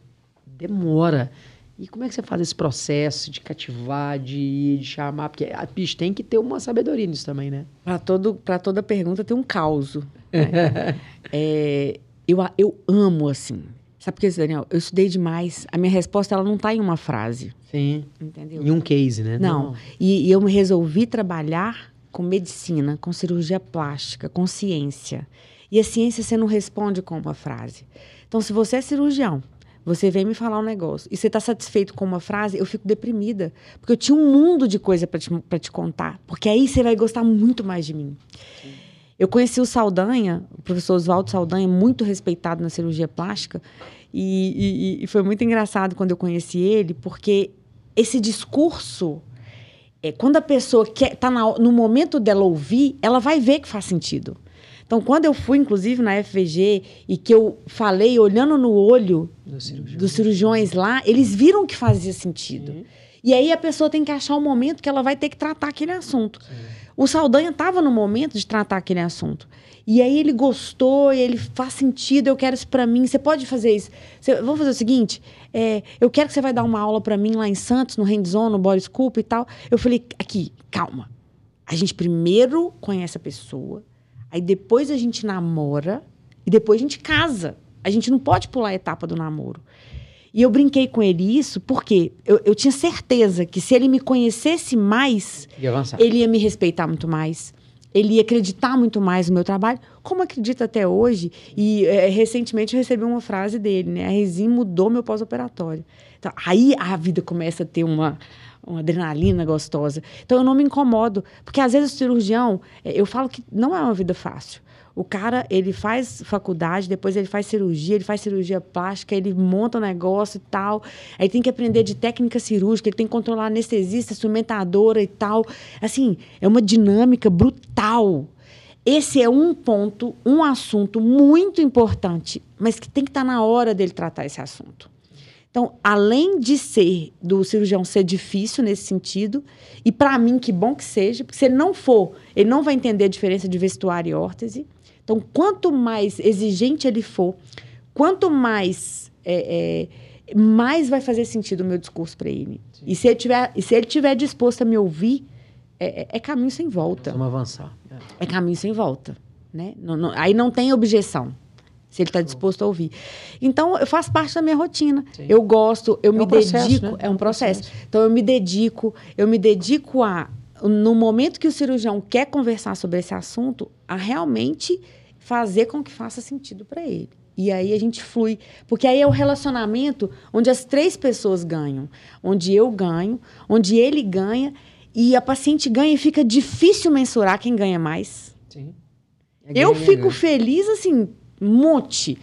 Demora. E como é que você faz esse processo de cativar, de, de chamar? Porque a bicho tem que ter uma sabedoria nisso também, né? Para toda pergunta tem um caos. Né? [laughs] é, eu, eu amo, assim. Sabe por que, Daniel? Eu estudei demais. A minha resposta, ela não está em uma frase. Sim. Entendeu? Em um case, né? Não. não. E, e eu me resolvi trabalhar com medicina, com cirurgia plástica, com ciência. E a ciência você não responde com uma frase. Então, se você é cirurgião, você vem me falar um negócio e você está satisfeito com uma frase, eu fico deprimida. Porque eu tinha um mundo de coisa para te, te contar. Porque aí você vai gostar muito mais de mim. Sim. Eu conheci o Saldanha, o professor Oswaldo Saldanha, muito respeitado na cirurgia plástica, e, e, e, foi muito engraçado quando eu conheci ele, porque esse discurso, é, quando a pessoa está no momento dela ouvir, ela vai ver que faz sentido. Então, quando eu fui, inclusive, na FVG, e que eu falei olhando no olho dos cirurgiões lá, eles viram que fazia sentido. Sim. E aí a pessoa tem que achar o momento que ela vai ter que tratar aquele assunto. Sim. O Saldanha estava no momento de tratar aquele assunto. E aí ele gostou, ele faz sentido, eu quero isso para mim. Você pode fazer isso. Você, vamos fazer o seguinte: é, eu quero que você vai dar uma aula para mim lá em Santos, no Hands-On, no Body Scoop e tal. Eu falei, aqui, calma. A gente primeiro conhece a pessoa, aí depois a gente namora e depois a gente casa. A gente não pode pular a etapa do namoro. E eu brinquei com ele isso porque eu, eu tinha certeza que se ele me conhecesse mais, ele ia me respeitar muito mais. Ele ia acreditar muito mais no meu trabalho, como acredita até hoje. E é, recentemente eu recebi uma frase dele, né? A Resim mudou meu pós-operatório. Então, aí a vida começa a ter uma, uma adrenalina gostosa. Então eu não me incomodo, porque às vezes o cirurgião, é, eu falo que não é uma vida fácil. O cara, ele faz faculdade, depois ele faz cirurgia, ele faz cirurgia plástica, ele monta um negócio e tal. Aí tem que aprender de técnica cirúrgica, ele tem que controlar anestesista, instrumentadora e tal. Assim, é uma dinâmica brutal. Esse é um ponto, um assunto muito importante, mas que tem que estar na hora dele tratar esse assunto. Então, além de ser do cirurgião ser difícil nesse sentido, e para mim que bom que seja, porque se ele não for, ele não vai entender a diferença de vestuário e órtese. Então, quanto mais exigente ele for, quanto mais é, é, mais vai fazer sentido o meu discurso para ele. E se ele tiver, se ele tiver disposto a me ouvir, é, é, é caminho sem volta. Vamos avançar. É, caminho sem volta, né? Não, não, aí não tem objeção se ele está disposto a ouvir. Então, eu faço parte da minha rotina. Sim. Eu gosto, eu é me um processo, dedico. Né? É um processo. processo. Então, eu me dedico, eu me dedico a, no momento que o cirurgião quer conversar sobre esse assunto, a realmente fazer com que faça sentido para ele. E aí a gente flui. Porque aí é o relacionamento onde as três pessoas ganham. Onde eu ganho, onde ele ganha, e a paciente ganha e fica difícil mensurar quem ganha mais. Sim. É eu ganha, fico ganha. feliz, assim, monte.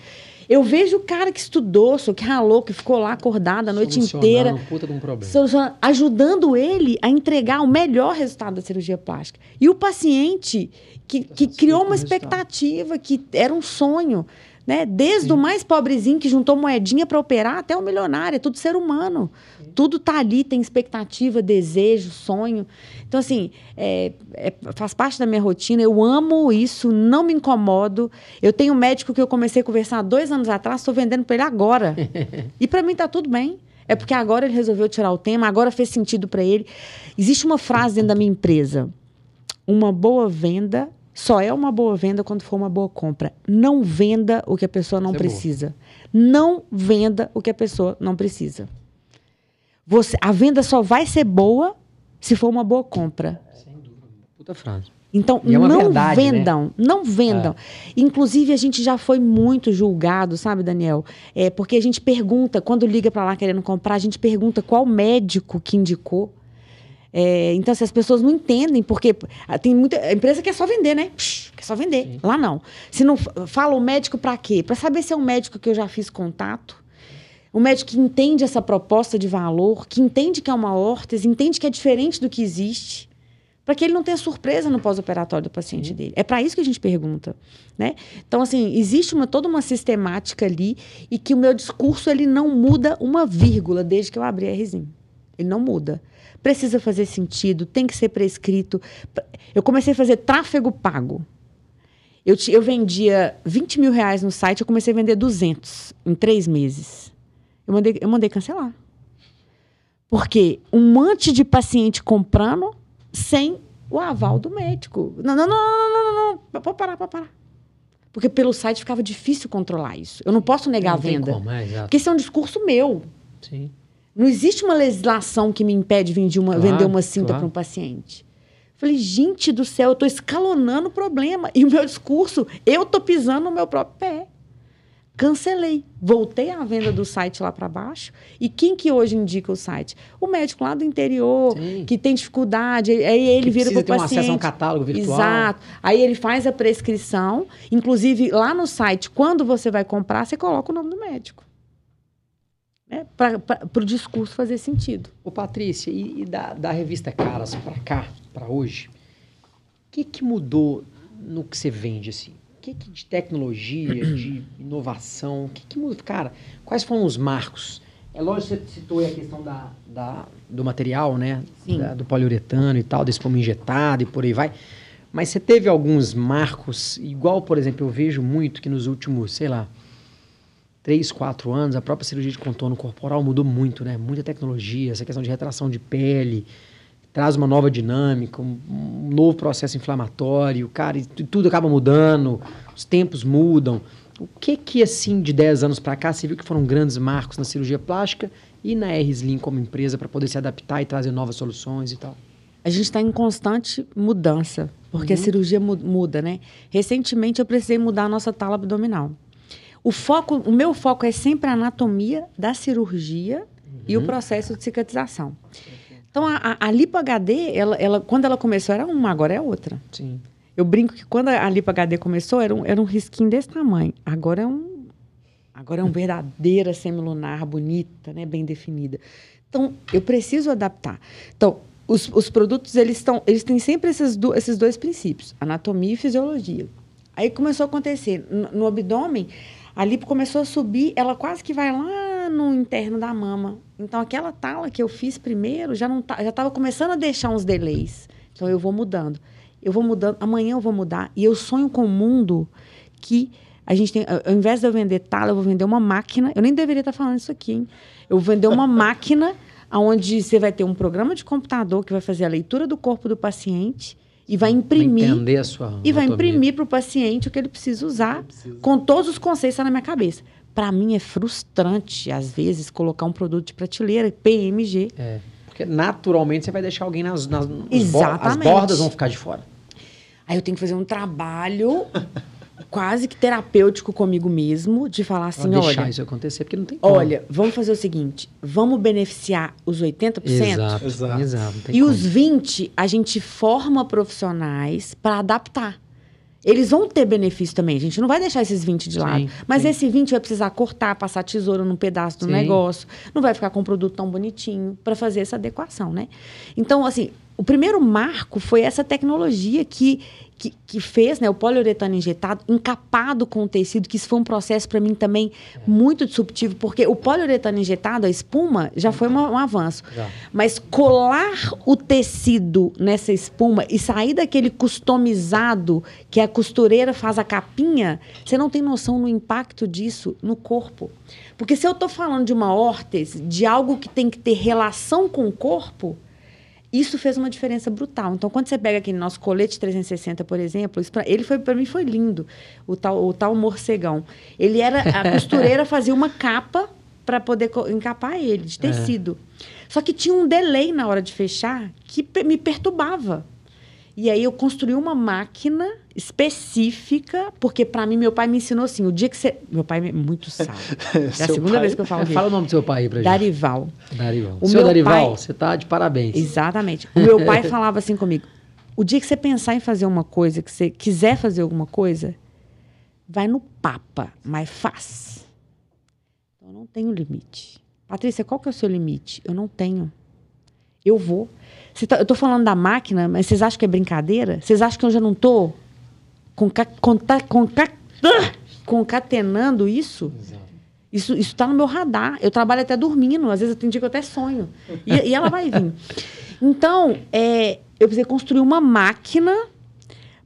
Eu vejo o cara que estudou, que ralou, que ficou lá acordado a noite inteira. Puta de um problema. Ajudando ele a entregar o melhor resultado da cirurgia plástica. E o paciente que, que criou uma expectativa, que era um sonho. Né? Desde Sim. o mais pobrezinho que juntou moedinha para operar até o milionário, é tudo ser humano. Sim. Tudo tá ali, tem expectativa, desejo, sonho. Então, assim, é, é, faz parte da minha rotina, eu amo isso, não me incomodo. Eu tenho um médico que eu comecei a conversar há dois anos atrás, estou vendendo para ele agora. [laughs] e para mim tá tudo bem. É porque agora ele resolveu tirar o tema, agora fez sentido para ele. Existe uma frase dentro da minha empresa: uma boa venda só é uma boa venda quando for uma boa compra. Não venda o que a pessoa não Isso é precisa. É não venda o que a pessoa não precisa. Você, a venda só vai ser boa se for uma boa compra. Sem dúvida. Puta frase. Então, é não verdade, vendam, né? não vendam. É. Inclusive, a gente já foi muito julgado, sabe, Daniel? É, porque a gente pergunta, quando liga para lá querendo comprar, a gente pergunta qual médico que indicou. É, então, se as pessoas não entendem, porque tem muita a empresa quer só vender, né? Psh, quer só vender. Sim. Lá não. Se não fala o médico para quê? Para saber se é um médico que eu já fiz contato. Um médico que entende essa proposta de valor, que entende que é uma órtese, entende que é diferente do que existe, para que ele não tenha surpresa no pós-operatório do paciente Sim. dele. É para isso que a gente pergunta, né? Então assim, existe uma toda uma sistemática ali e que o meu discurso ele não muda uma vírgula desde que eu abri a RZIM. Ele não muda precisa fazer sentido, tem que ser prescrito. Eu comecei a fazer tráfego pago. Eu, eu vendia 20 mil reais no site, eu comecei a vender 200 em três meses. Eu mandei, eu mandei cancelar. Porque um monte de paciente comprando sem o aval do médico. Não, não, não, não, não, não, não. Pode parar, pode parar. Porque pelo site ficava difícil controlar isso. Eu não posso negar não a venda. Como, é, porque isso é um discurso meu. Sim. Não existe uma legislação que me impede de uma, claro, vender uma cinta claro. para um paciente. Falei, gente do céu, eu estou escalonando o problema. E o meu discurso, eu estou pisando no meu próprio pé. Cancelei. Voltei a venda do site lá para baixo. E quem que hoje indica o site? O médico lá do interior, Sim. que tem dificuldade. Aí ele que vira para o paciente. Ter um acesso a um catálogo virtual. Exato. Aí ele faz a prescrição. Inclusive, lá no site, quando você vai comprar, você coloca o nome do médico né, para o discurso fazer sentido. Ô Patrícia, e, e da, da revista Caras para cá, para hoje, o que, que mudou no que você vende assim? O que, que de tecnologia, de inovação, o que, que mudou? Cara, quais foram os marcos? É lógico que você citou a questão da, da, do material, né? Da, do poliuretano e tal, desse pomo injetado e por aí vai. Mas você teve alguns marcos, igual, por exemplo, eu vejo muito que nos últimos, sei lá, três, quatro anos, a própria cirurgia de contorno corporal mudou muito, né? Muita tecnologia, essa questão de retração de pele, traz uma nova dinâmica, um, um novo processo inflamatório, cara, e tudo acaba mudando, os tempos mudam. O que que, assim, de 10 anos para cá, você viu que foram grandes marcos na cirurgia plástica e na R-Slim como empresa para poder se adaptar e trazer novas soluções e tal? A gente está em constante mudança, porque uhum. a cirurgia muda, né? Recentemente eu precisei mudar a nossa tala abdominal. O foco, o meu foco é sempre a anatomia da cirurgia uhum. e o uhum. processo de cicatrização. Então, a, a Lipo HD, ela, ela, quando ela começou, era uma, agora é outra. Sim. Eu brinco que quando a Lipo HD começou, era um, era um risquinho desse tamanho. Agora é um, agora é um verdadeira semilunar, bonita, né, bem definida. Então, eu preciso adaptar. Então, os, os produtos, eles, estão, eles têm sempre esses, do, esses dois princípios, anatomia e fisiologia. Aí começou a acontecer, no, no abdômen, a lipo começou a subir, ela quase que vai lá no interno da mama. Então, aquela tala que eu fiz primeiro já não tá, já estava começando a deixar uns delays. Então, eu vou mudando. Eu vou mudando. Amanhã eu vou mudar. E eu sonho com um mundo que A gente tem, ao invés de eu vender tala, eu vou vender uma máquina. Eu nem deveria estar falando isso aqui, hein? Eu vou vender uma [laughs] máquina onde você vai ter um programa de computador que vai fazer a leitura do corpo do paciente e vai imprimir vai entender a sua e vai imprimir para o paciente o que ele precisa usar precisa. com todos os conceitos na minha cabeça. Para mim é frustrante às vezes colocar um produto de prateleira PMG. É, porque naturalmente você vai deixar alguém nas, nas Exatamente. as bordas vão ficar de fora. Aí eu tenho que fazer um trabalho [laughs] quase que terapêutico comigo mesmo, de falar assim, deixar olha... isso acontecer, porque não tem como. Olha, vamos fazer o seguinte, vamos beneficiar os 80%? Exato, exato. exato e como. os 20%, a gente forma profissionais para adaptar. Eles vão ter benefício também. A gente não vai deixar esses 20 de lado. Sim, mas sim. esse 20 vai precisar cortar, passar tesoura num pedaço do sim. negócio. Não vai ficar com um produto tão bonitinho para fazer essa adequação, né? Então, assim, o primeiro marco foi essa tecnologia que que, que fez né, o poliuretano injetado encapado com o tecido, que isso foi um processo para mim também é. muito disruptivo, porque o poliuretano injetado, a espuma, já foi um, um avanço. Já. Mas colar o tecido nessa espuma e sair daquele customizado que a costureira faz a capinha, você não tem noção no impacto disso no corpo. Porque se eu estou falando de uma órtese, de algo que tem que ter relação com o corpo, isso fez uma diferença brutal. Então, quando você pega aquele nosso colete 360, por exemplo, pra, ele foi para mim foi lindo, o tal, o tal morcegão. Ele era a [laughs] costureira fazia uma capa para poder encapar ele de é. tecido. É. Só que tinha um delay na hora de fechar que me perturbava. E aí eu construí uma máquina específica, porque para mim meu pai me ensinou assim, o dia que você, meu pai é muito sábio. [laughs] É a segunda pai... vez que eu falo. Fala o nome do seu pai aí pra Darival. gente. Darival. O seu Darival, pai... você tá de parabéns. Exatamente. O meu pai [laughs] falava assim comigo: "O dia que você pensar em fazer uma coisa, que você quiser fazer alguma coisa, vai no papa, mas faz. Então, eu não tenho limite. Patrícia, qual que é o seu limite? Eu não tenho. Eu vou. Tá, eu estou falando da máquina, mas vocês acham que é brincadeira? Vocês acham que eu já não estou conca, conta, conca, concatenando isso? Exato. Isso está no meu radar. Eu trabalho até dormindo. Às vezes eu tenho dia que eu até sonho. E, e ela vai vir. Então, é, eu precisei construir uma máquina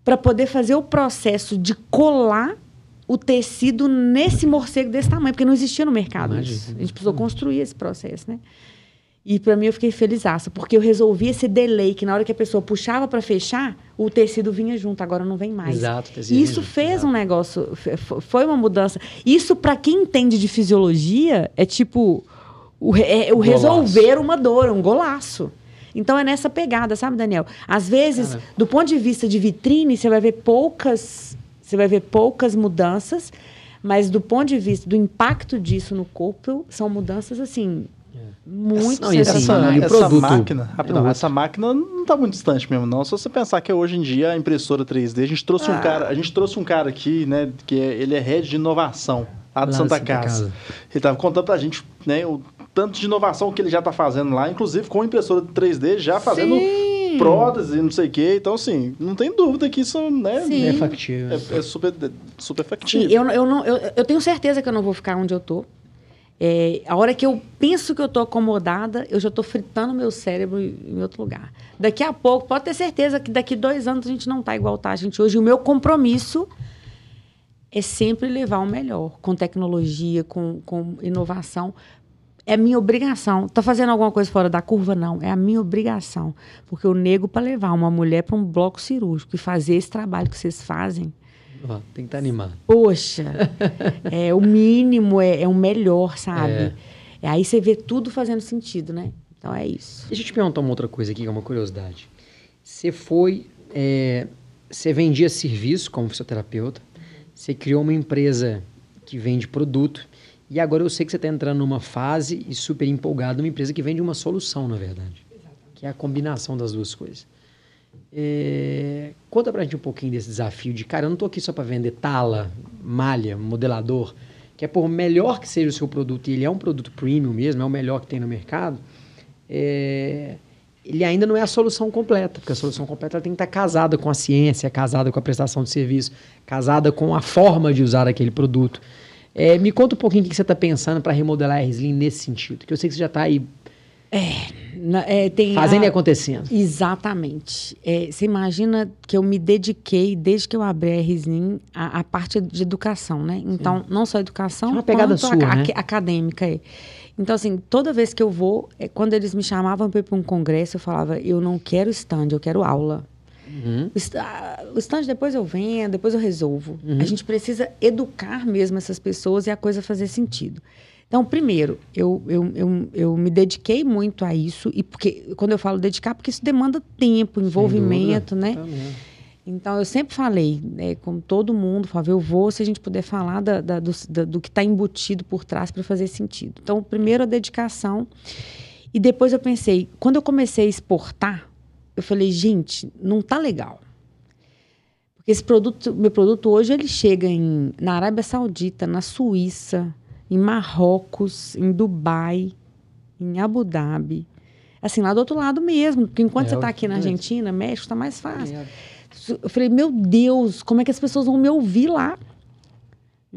para poder fazer o processo de colar o tecido nesse morcego desse tamanho, porque não existia no mercado isso. A gente precisou construir esse processo, né? E para mim eu fiquei felizaça, porque eu resolvi esse delay, que na hora que a pessoa puxava para fechar, o tecido vinha junto, agora não vem mais. Exato, tecido. Isso fez exato. um negócio, foi uma mudança. Isso, para quem entende de fisiologia, é tipo o, é, o resolver uma dor, um golaço. Então é nessa pegada, sabe, Daniel? Às vezes, do ponto de vista de vitrine, você vai ver poucas, você vai ver poucas mudanças, mas do ponto de vista do impacto disso no corpo, são mudanças assim muito não, essa, essa, essa máquina, rapidão, é essa máquina não está muito distante mesmo, não. Se você pensar que hoje em dia a impressora 3D, a gente trouxe ah. um cara, a gente trouxe um cara aqui, né, que é, ele é head de inovação lá de Santa, Santa Casa. Casa. Ele estava contando pra gente, né, o tanto de inovação que ele já está fazendo lá, inclusive com impressora 3D já fazendo Sim. prótese, não sei o quê. Então, assim, não tem dúvida que isso né, é factível. É, é, super, super factível. Sim, eu, eu, não, eu, eu tenho certeza que eu não vou ficar onde eu tô. É, a hora que eu penso que eu estou acomodada, eu já estou fritando meu cérebro em outro lugar. Daqui a pouco, pode ter certeza que daqui dois anos a gente não está igual tá a gente hoje. O meu compromisso é sempre levar o melhor, com tecnologia, com, com inovação. É minha obrigação. Está fazendo alguma coisa fora da curva? Não. É a minha obrigação. Porque eu nego para levar uma mulher para um bloco cirúrgico e fazer esse trabalho que vocês fazem tem que estar tá animado. Poxa, é o mínimo, é, é o melhor, sabe? É. é. Aí você vê tudo fazendo sentido, né? Então é isso. Deixa eu te perguntar uma outra coisa aqui, que é uma curiosidade. Você foi. É, você vendia serviço como fisioterapeuta, você criou uma empresa que vende produto, e agora eu sei que você está entrando numa fase e super empolgado numa empresa que vende uma solução, na verdade. Exatamente. Que é a combinação das duas coisas. É, conta pra gente um pouquinho desse desafio de, cara, eu não tô aqui só para vender tala, malha, modelador, que é por melhor que seja o seu produto, e ele é um produto premium mesmo, é o melhor que tem no mercado, é, ele ainda não é a solução completa, porque a solução completa tem que estar casada com a ciência, casada com a prestação de serviço, casada com a forma de usar aquele produto. É, me conta um pouquinho o que você está pensando para remodelar a Reslim nesse sentido, que eu sei que você já está aí É, é, tem Fazendo a... e acontecendo. Exatamente. É, você imagina que eu me dediquei, desde que eu abri a RSNIM, a, a parte de educação, né? Então, Sim. não só educação, uma pegada sua, a, né? a, acadêmica. É. Então, assim, toda vez que eu vou, é, quando eles me chamavam para ir para um congresso, eu falava, eu não quero stand, eu quero aula. Uhum. O stand depois eu venho, depois eu resolvo. Uhum. A gente precisa educar mesmo essas pessoas e a coisa fazer sentido. Então, primeiro, eu, eu, eu, eu me dediquei muito a isso, e porque quando eu falo dedicar, porque isso demanda tempo, envolvimento, né? Então, eu sempre falei, né, com todo mundo, falava, eu vou se a gente puder falar da, da, do, da, do que está embutido por trás para fazer sentido. Então, primeiro a dedicação. E depois eu pensei, quando eu comecei a exportar, eu falei, gente, não tá legal. Porque esse produto, meu produto hoje, ele chega em, na Arábia Saudita, na Suíça, em Marrocos, em Dubai, em Abu Dhabi. Assim, lá do outro lado mesmo. Porque enquanto é, você está aqui na Argentina, México, está mais fácil. É. Eu falei, meu Deus, como é que as pessoas vão me ouvir lá?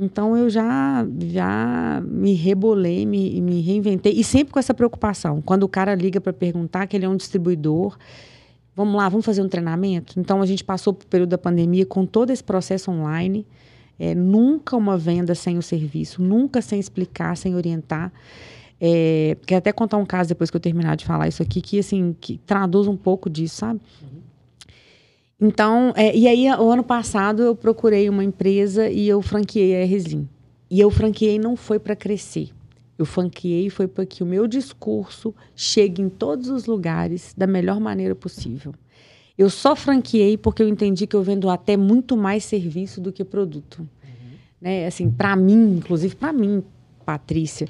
Então eu já, já me rebolei, me, me reinventei. E sempre com essa preocupação. Quando o cara liga para perguntar que ele é um distribuidor, vamos lá, vamos fazer um treinamento? Então a gente passou pelo período da pandemia com todo esse processo online. É, nunca uma venda sem o serviço, nunca sem explicar, sem orientar. É, quero até contar um caso depois que eu terminar de falar isso aqui, que assim, que traduz um pouco disso, sabe? Uhum. Então, é, e aí, o ano passado, eu procurei uma empresa e eu franqueei a Reslim. E eu franqueei não foi para crescer. Eu franqueei foi para que o meu discurso chegue em todos os lugares da melhor maneira possível. Eu só franqueei porque eu entendi que eu vendo até muito mais serviço do que produto. Uhum. Né? Assim, para mim, inclusive para mim, Patrícia.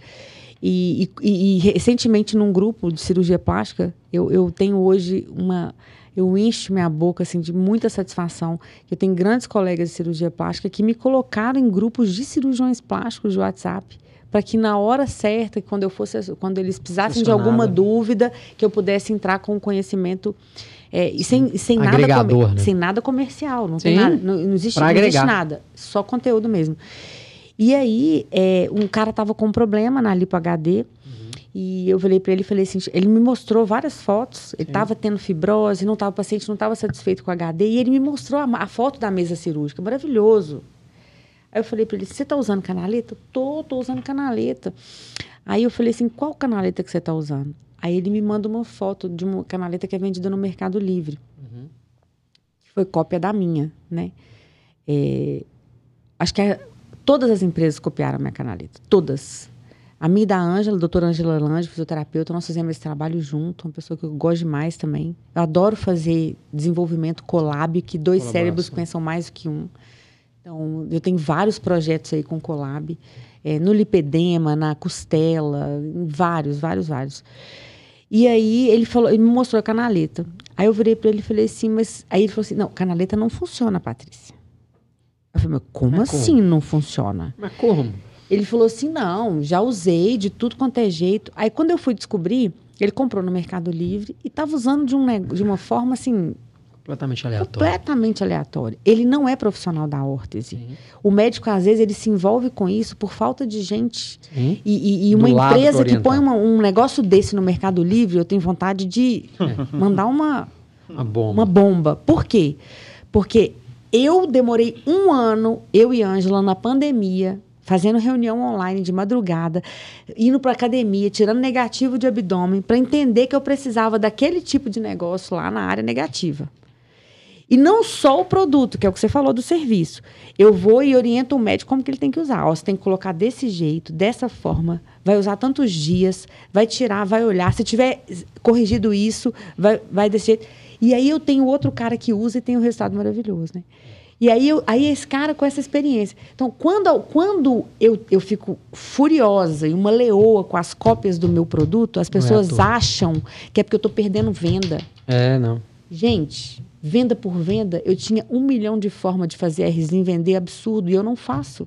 E, e, e, recentemente, num grupo de cirurgia plástica, eu, eu tenho hoje uma. Eu encho minha boca assim, de muita satisfação. Eu tenho grandes colegas de cirurgia plástica que me colocaram em grupos de cirurgiões plásticos de WhatsApp para que na hora certa, quando eu fosse, quando eles precisassem de alguma dúvida, que eu pudesse entrar com conhecimento é, e sem, sem, nada né? sem nada comercial, não, tem nada, não, não, existe, não existe nada, só conteúdo mesmo. E aí, é, um cara tava com um problema na Lipo HD, e eu falei para ele, falei assim, ele me mostrou várias fotos, ele estava tendo fibrose, não tava, o paciente não estava satisfeito com o HD, e ele me mostrou a, a foto da mesa cirúrgica, maravilhoso. Aí eu falei para ele, você está usando canaleta? Tô, tô usando canaleta. Aí eu falei assim, qual canaleta que você está usando? Aí ele me manda uma foto de uma canaleta que é vendida no Mercado Livre. Uhum. Que foi cópia da minha, né? É, acho que é, todas as empresas copiaram a minha canaleta. Todas. A minha e da Ângela, a doutora Ângela Lange, fisioterapeuta, nós fizemos esse trabalho junto, uma pessoa que eu gosto demais também. Eu adoro fazer desenvolvimento collab, que dois cérebros pensam mais do que um. Então, eu tenho vários projetos aí com collab. É, no lipedema, na costela, vários, vários, vários. E aí ele falou, ele me mostrou a canaleta. Aí eu virei para ele e falei assim, mas aí ele falou assim: "Não, canaleta não funciona, Patrícia". Eu falei: "Mas como mas assim como? não funciona?". Mas como? Ele falou assim: "Não, já usei de tudo quanto é jeito". Aí quando eu fui descobrir, ele comprou no Mercado Livre e estava usando de, um, de uma forma assim Completamente aleatório. Completamente aleatório. Ele não é profissional da órtese. Sim. O médico, às vezes, ele se envolve com isso por falta de gente. E, e, e uma empresa que põe uma, um negócio desse no Mercado Livre, eu tenho vontade de é. mandar uma, uma, bomba. uma bomba. Por quê? Porque eu demorei um ano, eu e Ângela, na pandemia, fazendo reunião online de madrugada, indo para academia, tirando negativo de abdômen, para entender que eu precisava daquele tipo de negócio lá na área negativa. E não só o produto, que é o que você falou do serviço. Eu vou e oriento o médico como que ele tem que usar. Ó, você tem que colocar desse jeito, dessa forma, vai usar tantos dias, vai tirar, vai olhar. Se tiver corrigido isso, vai, vai desse jeito. E aí eu tenho outro cara que usa e tem um resultado maravilhoso, né? E aí, eu, aí esse cara com essa experiência. Então, quando, quando eu, eu fico furiosa e uma leoa com as cópias do meu produto, as é pessoas é acham que é porque eu estou perdendo venda. É, não. Gente, venda por venda, eu tinha um milhão de formas de fazer RZIM vender absurdo e eu não faço.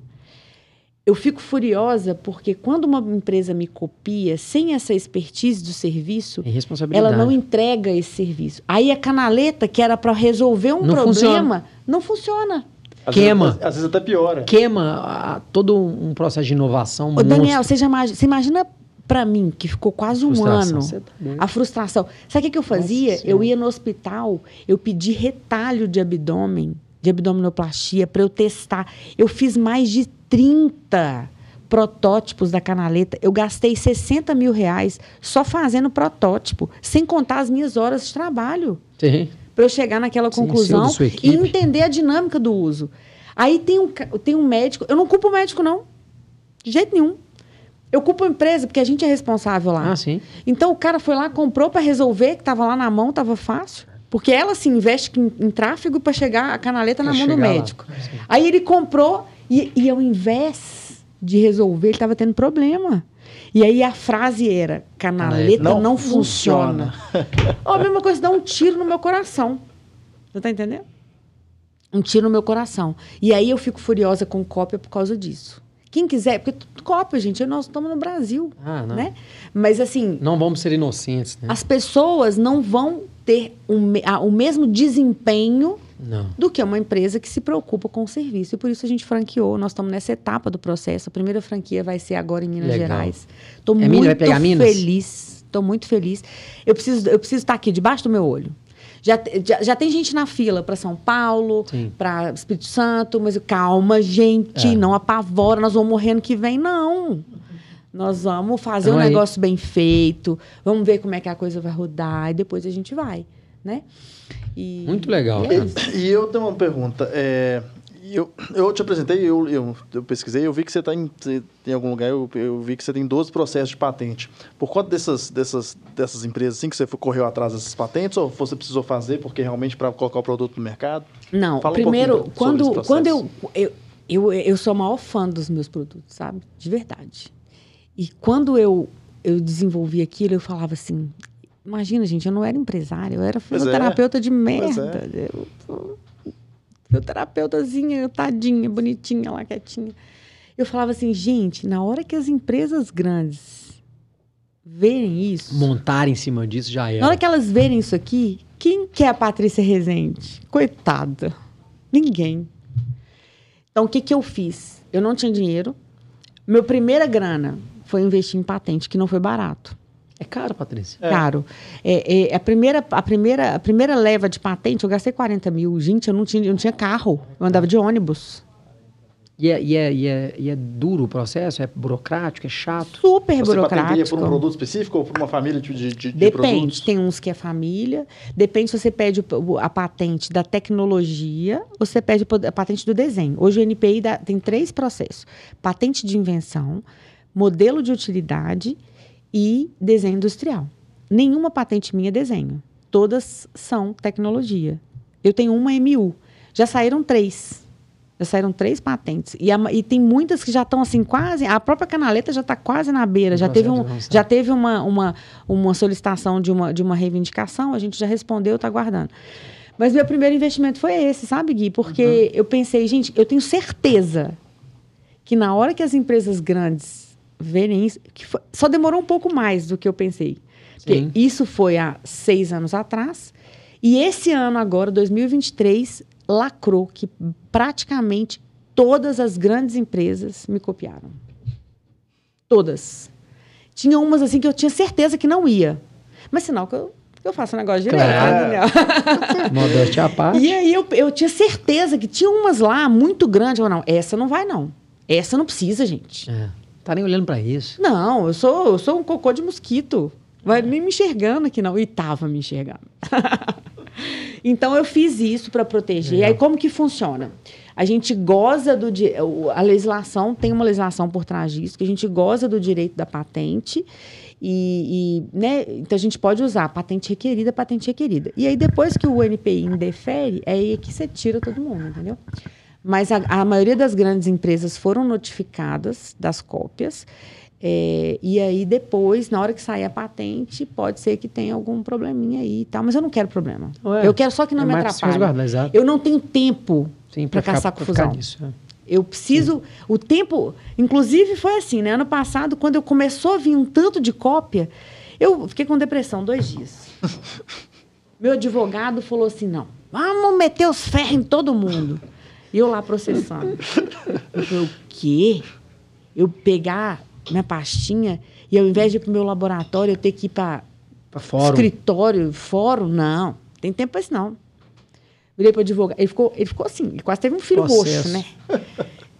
Eu fico furiosa porque quando uma empresa me copia sem essa expertise do serviço, ela não entrega esse serviço. Aí a canaleta, que era para resolver um não problema, funciona. não funciona. Às queima. Vezes, às vezes até piora. Queima a, todo um processo de inovação. Ô, Daniel, você, já imagina, você imagina para mim, que ficou quase um ano, tá a frustração. Sabe o que, eu fazia? Nossa, eu ia no hospital, eu pedi retalho de abdômen, de abdominoplastia, para eu testar. Eu fiz mais de 30 protótipos da canaleta. Eu gastei 60 mil reais só fazendo protótipo, sem contar as minhas horas de trabalho. Para eu chegar naquela conclusão Sim, e entender a dinâmica do uso. Aí tem um, tem um médico. Eu não culpo o médico, não. De jeito nenhum. Eu culpo a empresa, porque a gente é responsável lá. Ah, sim. Então o cara foi lá, comprou para resolver, que estava lá na mão, estava fácil. Porque ela se investe em, em tráfego para chegar a canaleta pra na mão do médico. Lá. Aí ele comprou e, e ao invés de resolver, ele estava tendo problema. E aí a frase era: canaleta não, não funciona. funciona. oh, a mesma coisa, dá um tiro no meu coração. Você tá entendendo? Um tiro no meu coração. E aí eu fico furiosa com cópia por causa disso. Quem quiser, porque cópia, gente, nós estamos no Brasil, ah, né? Mas assim... Não vamos ser inocentes, né? As pessoas não vão ter um, a, o mesmo desempenho não. do que uma empresa que se preocupa com o serviço. E por isso a gente franqueou. Nós estamos nessa etapa do processo. A primeira franquia vai ser agora em Minas Legal. Gerais. Estou é muito feliz. Estou muito feliz. Eu preciso, eu preciso estar aqui debaixo do meu olho. Já, já, já tem gente na fila para São Paulo, para Espírito Santo, mas calma, gente, é. não apavora, nós vamos morrer ano que vem, não. Nós vamos fazer então, um aí... negócio bem feito, vamos ver como é que a coisa vai rodar e depois a gente vai, né? E, Muito legal. E, é e eu tenho uma pergunta. É, eu, eu te apresentei, eu, eu, eu pesquisei, eu vi que você está em, em algum lugar, eu, eu vi que você tem 12 processos de patente. Por conta dessas, dessas, dessas empresas, assim, que você correu atrás dessas patentes, ou você precisou fazer porque realmente para colocar o produto no mercado? Não, Fala primeiro, um quando, quando eu, eu, eu, eu sou a maior fã dos meus produtos, sabe? De verdade. E quando eu, eu desenvolvi aquilo, eu falava assim, imagina, gente, eu não era empresária, eu era é. fisioterapeuta é. de merda. É. Eu, terapeutazinha, tadinha, bonitinha lá, quietinha. Eu falava assim, gente, na hora que as empresas grandes verem isso. Montar em cima disso já é. Na hora que elas verem isso aqui, quem quer a Patrícia Rezende? Coitada. Ninguém. Então, o que, que eu fiz? Eu não tinha dinheiro. Meu primeira grana foi investir em patente, que não foi barato. É caro, Patrícia. É. Caro. É, é, a, primeira, a, primeira, a primeira leva de patente, eu gastei 40 mil. Gente, eu não tinha, eu não tinha carro. Eu andava de ônibus. E é, e, é, e, é, e é duro o processo? É burocrático? É chato? Super Você burocrático. Você por um produto específico ou por uma família de, de, de Depende. Produtos? Tem uns que é família. Depende se você pede a patente da tecnologia ou você pede a patente do desenho. Hoje o NPI dá, tem três processos. Patente de invenção, modelo de utilidade e desenho industrial. Nenhuma patente minha é desenho. Todas são tecnologia. Eu tenho uma MU. Já saíram três. Já saíram três patentes. E, a, e tem muitas que já estão assim, quase. A própria canaleta já está quase na beira. Já teve, um, já teve uma, uma, uma solicitação de uma, de uma reivindicação, a gente já respondeu, está aguardando. Mas meu primeiro investimento foi esse, sabe, Gui? Porque uhum. eu pensei, gente, eu tenho certeza que na hora que as empresas grandes verem isso. Que foi, só demorou um pouco mais do que eu pensei. Porque isso foi há seis anos atrás. E esse ano, agora, 2023, lacrou que praticamente todas as grandes empresas me copiaram. Todas. Tinha umas assim que eu tinha certeza que não ia. Mas sinal que eu, eu faço um negócio direto, claro. entendeu? [laughs] Modéstia à parte. E aí eu, eu tinha certeza que tinha umas lá muito grandes. Eu, não, essa não vai, não. Essa não precisa, gente. É. Tá nem olhando para isso. Não, eu sou, eu sou um cocô de mosquito. Vai nem me enxergando aqui, não. E tava me enxergando. [laughs] então eu fiz isso para proteger. Legal. Aí como que funciona? A gente goza do a legislação tem uma legislação por trás disso que a gente goza do direito da patente e, e né, então a gente pode usar patente requerida, patente requerida. E aí depois que o NPI indefere, é aí que você tira todo mundo, entendeu? Mas a, a maioria das grandes empresas foram notificadas das cópias. É, e aí, depois, na hora que sair a patente, pode ser que tenha algum probleminha aí e tal. Mas eu não quero problema. Ué, eu quero só que não é me atrapalhe. Eu não tenho tempo para caçar confusão. Nisso, é. Eu preciso. Sim. O tempo. Inclusive, foi assim, né? Ano passado, quando eu começou a vir um tanto de cópia, eu fiquei com depressão dois dias. [laughs] Meu advogado falou assim: não, vamos meter os ferros em todo mundo. E eu lá processando. Eu falei, o quê? Eu pegar minha pastinha E ao invés de ir para o meu laboratório, eu ter que ir para escritório, fórum, não. Tem tempo para isso, não. Virei para o advogado. Ele ficou, ele ficou assim, ele quase teve um filho Processo. roxo, né?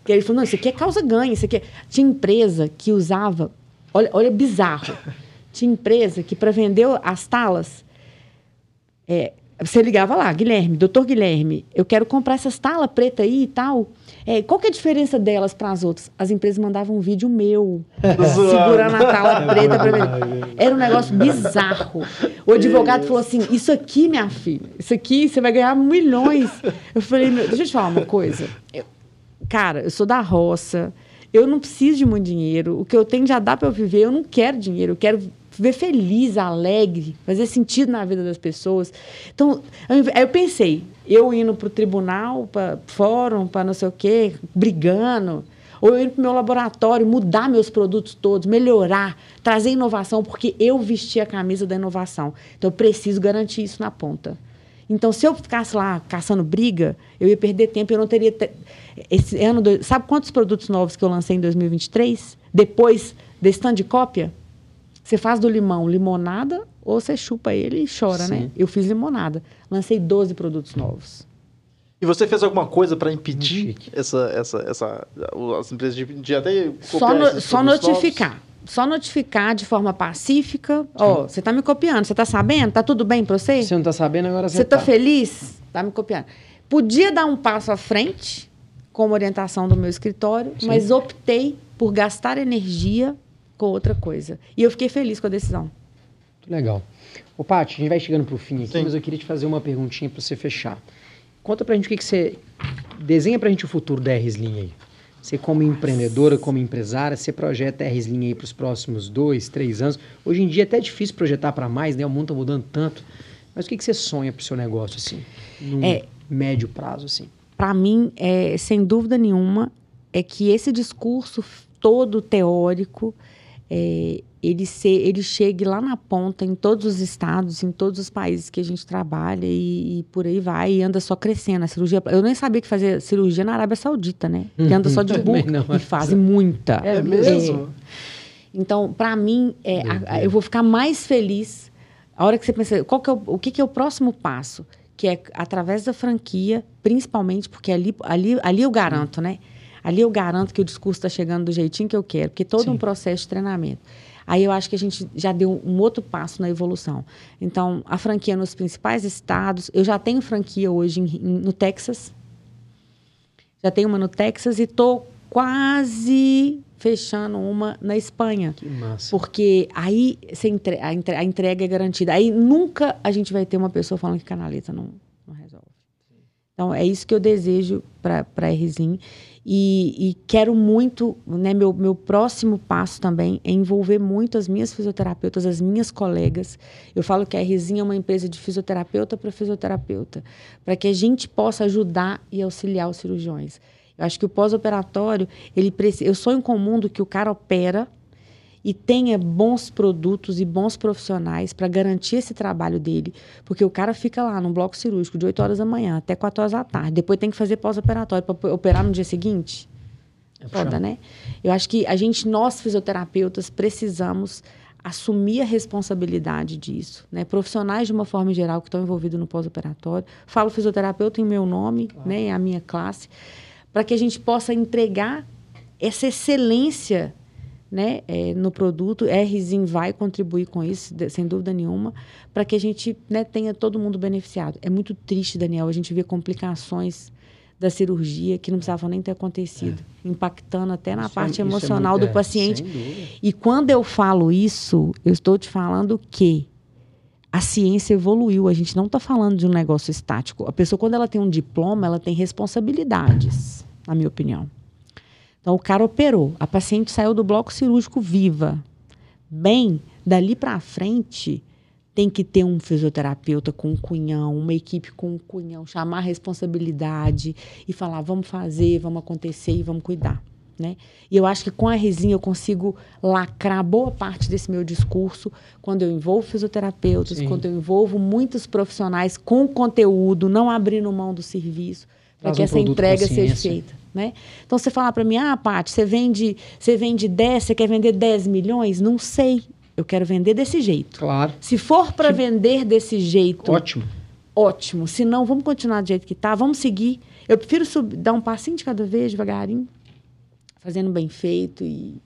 que ele falou, não, isso aqui é causa ganha, isso aqui é... Tinha empresa que usava, olha, olha bizarro, tinha empresa que para vender as talas, é, você ligava lá, Guilherme, doutor Guilherme, eu quero comprar essas talas preta aí e tal. É, qual que é a diferença delas para as outras? As empresas mandavam um vídeo meu, [laughs] segurando a tala [laughs] preta para vender. Era um negócio bizarro. O advogado falou assim: Isso aqui, minha filha, isso aqui você vai ganhar milhões. Eu falei: Deixa eu te falar uma coisa. Eu, cara, eu sou da roça, eu não preciso de muito dinheiro. O que eu tenho já dá para eu viver. Eu não quero dinheiro, eu quero ver feliz, alegre, fazer sentido na vida das pessoas. Então, eu pensei, eu indo para o tribunal, para fórum, para não sei o quê, brigando, ou eu indo para o meu laboratório, mudar meus produtos todos, melhorar, trazer inovação, porque eu vesti a camisa da inovação. Então, eu preciso garantir isso na ponta. Então, se eu ficasse lá caçando briga, eu ia perder tempo, eu não teria... Te... Esse ano, sabe quantos produtos novos que eu lancei em 2023? Depois desse tanto de cópia? Você faz do limão limonada ou você chupa ele e chora, né? Sim. né? Eu fiz limonada. Lancei 12 produtos novos. E você fez alguma coisa para impedir essa, essa, essa, as empresas de, de até só, no, só notificar. Novos? Só notificar de forma pacífica. Ó, oh, você está me copiando, você está sabendo? Tá tudo bem para você? Você não está sabendo, agora você Você está tá feliz? Tá me copiando. Podia dar um passo à frente, como orientação do meu escritório, Sim. mas optei por gastar energia com outra coisa. E eu fiquei feliz com a decisão. Legal. Ô, Paty, a gente vai chegando para o fim aqui, Sim. mas eu queria te fazer uma perguntinha para você fechar. Conta para a gente o que, que você... Desenha para a gente o futuro da R-Slim aí. Você como empreendedora, como empresária, você projeta a R-Slim aí para os próximos dois, três anos. Hoje em dia é até difícil projetar para mais, né? O mundo está mudando tanto. Mas o que, que você sonha para o seu negócio, assim? Num é, médio prazo, assim? Para mim, é, sem dúvida nenhuma, é que esse discurso todo teórico é, ele, se, ele chegue lá na ponta em todos os estados, em todos os países que a gente trabalha e, e, por aí vai, e anda só crescendo. A cirurgia, eu nem sabia que fazia cirurgia na Arábia Saudita, né? Que anda só de [laughs] burro e fazem muita. É mesmo? É. Então, para mim, é, a, a, eu vou ficar mais feliz a hora que você pensa, qual que é o, o que, que é o próximo passo? Que é através da franquia, principalmente, porque ali, ali, ali eu garanto, né? Ali eu garanto que o discurso está chegando do jeitinho que eu quero, porque todo Sim. um processo de treinamento. Aí eu acho que a gente já deu um outro passo na evolução. Então, a franquia nos principais estados, eu já tenho franquia hoje em, em, no Texas. Já tenho uma no Texas e estou quase fechando uma na Espanha. Que massa. Porque aí entre, a, entre, a, entrega é garantida. Aí nunca a gente vai ter uma pessoa falando que canaleta não, não resolve. Então, é isso que eu desejo para a RZIM. E, e, quero muito, né, meu, meu próximo passo também é envolver muito as minhas fisioterapeutas, as minhas colegas. Eu falo que a Rzinha é uma empresa de fisioterapeuta para fisioterapeuta, para que a gente possa ajudar e auxiliar os cirurgiões. Eu acho que o pós-operatório, ele eu sonho com um mundo que o cara opera, e tenha bons produtos e bons profissionais para garantir esse trabalho dele. Porque o cara fica lá no bloco cirúrgico de 8 horas da manhã até 4 horas da tarde. Depois tem que fazer pós-operatório para operar no dia seguinte. É Foda, né? Eu acho que a gente, nós fisioterapeutas, precisamos assumir a responsabilidade disso, né? Profissionais de uma forma geral que estão envolvidos no pós-operatório. Falo fisioterapeuta em meu nome, claro. né, em a minha classe, para que a gente possa entregar essa excelência né, é, no produto. RZIM vai contribuir com isso, sem dúvida nenhuma, para que a gente né, tenha todo mundo beneficiado. É muito triste, Daniel, a gente vê complicações da cirurgia que não precisavam nem ter acontecido, é. impactando até na isso parte é, emocional do é, paciente. E quando eu falo isso, eu estou te falando que a ciência evoluiu. A gente não está falando de um negócio estático. A pessoa, quando ela tem um diploma, ela tem responsabilidades, na minha opinião. Então, o cara operou, a paciente saiu do bloco cirúrgico viva. Bem, dali para frente, tem que ter um fisioterapeuta com um cunhão, uma equipe com um cunhão, chamar a responsabilidade e falar: vamos fazer, vamos acontecer e vamos cuidar. Né? E eu acho que com a Resinha eu consigo lacrar boa parte desse meu discurso quando eu envolvo fisioterapeutas, Sim. quando eu envolvo muitos profissionais com conteúdo, não abrindo mão do serviço, para que um essa entrega seja feita. Né? Então, você falar para mim, ah, Paty, você vende, você vende 10, você quer vender 10 milhões? Não sei. Eu quero vender desse jeito. Claro. Se for para vender desse jeito. Ótimo. Ótimo. Se não, vamos continuar do jeito que está, vamos seguir. Eu prefiro subir, dar um passinho de cada vez, devagarinho, fazendo bem feito e.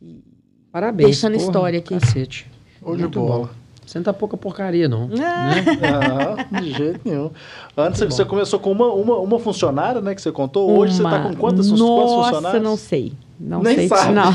e Parabéns. Deixando porra, história aqui. Cacete. Ou de bola. Você não tá pouca porcaria, não. É. Né? De jeito nenhum. Antes Muito você bom. começou com uma, uma, uma funcionária, né, que você contou. Hoje uma... você está com quantas, Nossa, quantos funcionários? não sei. Não Nem sei sabe. não.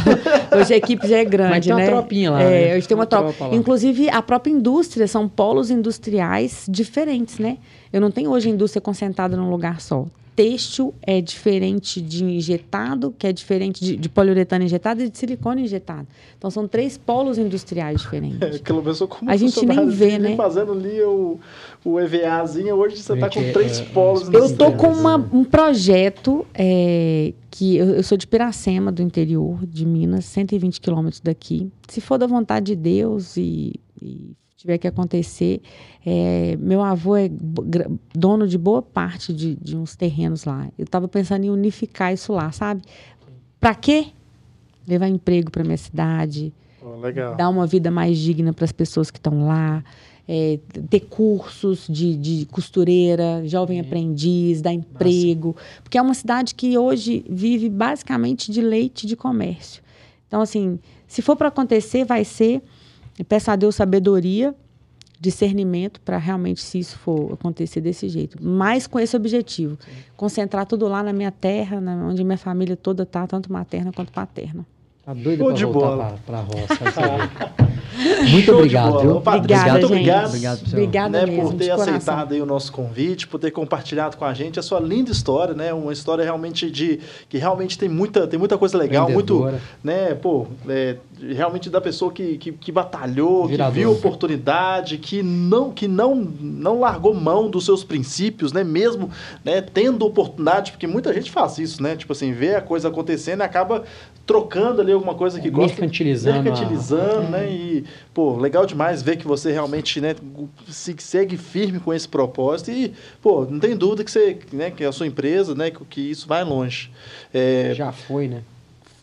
Hoje a equipe já é grande, Mas tem né? uma tropinha lá. É, né? hoje tem uma, tropa. tropa lá. Inclusive, a própria indústria são polos industriais diferentes, né? Eu não tenho hoje a indústria concentrada num lugar só. Têxtil é diferente de injetado, que é diferente de, de poliuretano injetado e de silicone injetado. Então, são três polos industriais diferentes. É, que começou como A gente nem vê, né? Fazendo ali o, o EVAzinho, hoje você está com Gente, três é- polos. Eu nesse tô tempo. com uma- um projeto é, que eu, eu sou de Piracema, do interior de Minas, 120 quilômetros daqui. Se for da vontade de Deus e, e tiver que acontecer, é, meu avô é dono de boa parte de, de uns terrenos lá. Eu estava pensando em unificar isso lá, sabe? Para quê? Levar emprego para minha cidade, legal. dar uma vida mais digna para as pessoas que estão lá, é, ter cursos de, de costureira, jovem aprendiz, dar emprego, porque é uma cidade que hoje vive basicamente de leite de comércio. Então, assim, se for para acontecer, vai ser. Eu peço a Deus sabedoria, discernimento para realmente, se isso for acontecer desse jeito. Mas com esse objetivo: concentrar tudo lá na minha terra, na, onde minha família toda está, tanto materna quanto paterna. Tá doido pra de voltar bola. pra, pra roça. [laughs] Muito Show obrigado, viu? Patrícia, Obrigada, muito gente. obrigado. Obrigado pro seu- Obrigada né, mesmo, por ter aceitado aí o nosso convite, por ter compartilhado com a gente a sua linda história, né? Uma história realmente de que realmente tem muita, tem muita coisa legal, muito, né? Pô, é, realmente da pessoa que, que, que batalhou, Virador. que viu oportunidade, que não que não não largou mão dos seus princípios, né? Mesmo, né? Tendo oportunidade, porque muita gente faz isso, né? Tipo assim, vê a coisa acontecendo e acaba trocando ali alguma coisa que gosta Mercantilizando a- mercantilizando, né? E, pô, legal demais ver que você realmente, né, se segue firme com esse propósito e, pô, não tem dúvida que você, né, que a sua empresa, né, que, que isso vai longe. É, Já foi, né?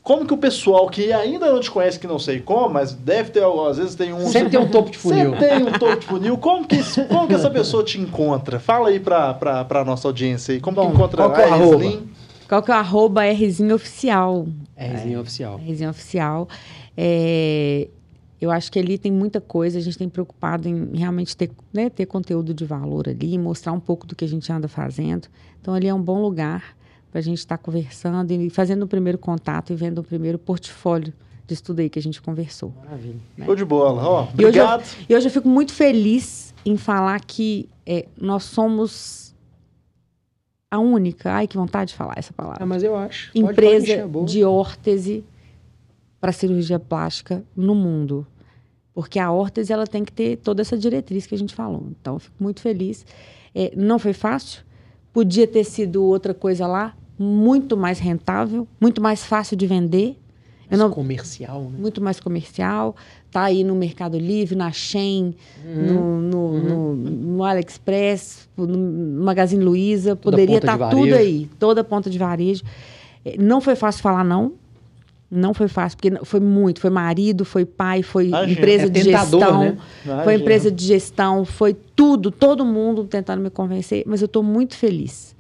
como que o pessoal que ainda não te conhece, que não sei como, mas deve ter, às vezes tem um... Sempre tem um topo de funil. Sempre tem um topo de funil. Como que, como que essa pessoa te encontra? Fala aí pra, pra, pra nossa audiência aí. Como Bom, que encontra qual que é o a arroba? Eslin? Qual que é o arroba Rzinho Oficial? É resenha oficial. Resenha Oficial. É, eu acho que ali tem muita coisa, a gente tem preocupado em realmente ter, né, ter conteúdo de valor ali, mostrar um pouco do que a gente anda fazendo. Então, ali é um bom lugar para a gente estar conversando e fazendo o primeiro contato e vendo o primeiro portfólio de estudo aí que a gente conversou. Maravilha. Show de bola. Ó, E hoje, eu, obrigado. e hoje eu fico muito feliz em falar que é, nós somos a única, ai que vontade de falar essa palavra, Ah, mas eu acho. Pode- pode empresa boca. de órtese para cirurgia plástica no mundo. Porque a órtese ela tem que ter toda essa diretriz que a gente falou. Então, eu fico muito feliz. É, não foi fácil. Podia ter sido outra coisa lá, muito mais rentável, muito mais fácil de vender. Mais não, comercial, né? muito mais comercial. Tá aí no Mercado Livre, na Shein, no, no, no, no AliExpress, no Magazine Luiza. Poderia estar tudo varejo. aí, toda a ponta de varejo. Eh, Não foi fácil falar não. Não foi fácil, porque foi muito. Foi marido, foi pai, foi Imagino. empresa É de tentador, gestão. né? Foi empresa de gestão, foi tudo, todo mundo tentando me convencer. Mas eu estou muito feliz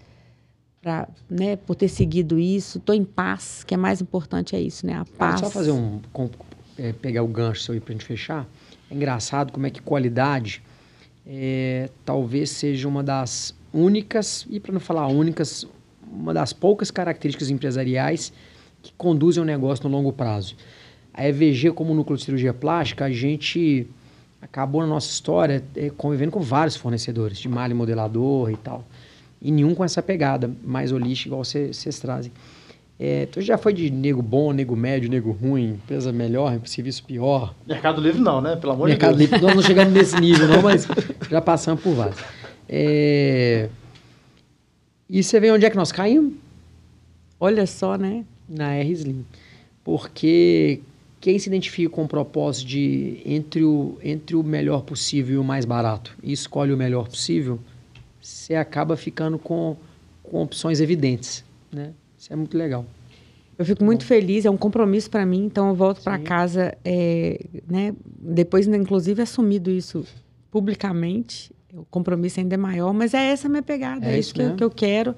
pra, né, por ter seguido isso. Estou em paz, que é mais importante é isso, né? A Cara, paz. Só fazer um. com- é, pegar o gancho seu aí pra gente fechar. É engraçado como é que qualidade é, talvez seja uma das únicas, e para não falar únicas, uma das poucas características empresariais que conduzem o negócio no longo prazo. A EVG, como núcleo de cirurgia plástica, a gente acabou na nossa história é, convivendo com vários fornecedores de malha e modelador e tal. E nenhum com essa pegada mais holística, igual vocês trazem. É, então já foi de nego bom, nego médio, nego ruim, empresa melhor, serviço pior. Mercado Livre não, né? Pelo amor Mercado de Deus. Livre, nós não chegamos nesse nível não, mas já passamos por vários. É, E você vê onde é que nós caímos? Olha só, né? Na R-Slim. Porque quem se identifica com o propósito de entre o, entre o melhor possível e o mais barato e escolhe o melhor possível, você acaba ficando com, com opções evidentes, né? Isso é muito legal. Eu fico muito feliz, é um compromisso para mim, então eu volto para casa, é, né, depois, inclusive, assumido isso publicamente, o compromisso ainda é maior, mas é essa a minha pegada, é, é isso que eu, que eu, quero,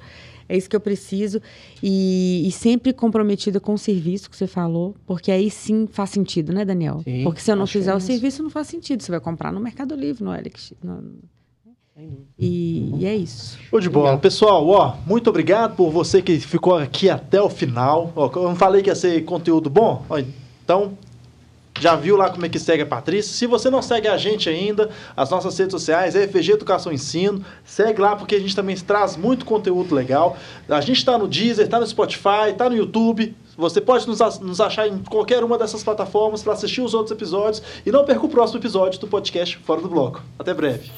é isso que eu preciso, e, e, sempre comprometida com o serviço que você falou, porque aí sim faz sentido, né, Daniel? Sim, porque se eu não fizer o serviço, não faz sentido, você vai comprar no Mercado Livre, no Alex, no, e, e, é isso. Show de bola. Pessoal, ó, muito obrigado por você que ficou aqui até o final. Ó, eu não falei que ia ser conteúdo bom? Ó, então, já viu lá como é que segue a Patrícia? Se você não segue a gente ainda, as nossas redes sociais é FG Educação Ensino. Segue lá porque a gente também traz muito conteúdo legal. A gente está no Deezer, está no Spotify, está no YouTube. Você pode nos, nos achar em qualquer uma dessas plataformas para assistir os outros episódios. E não perca o próximo episódio do podcast Fora do Bloco. Até breve.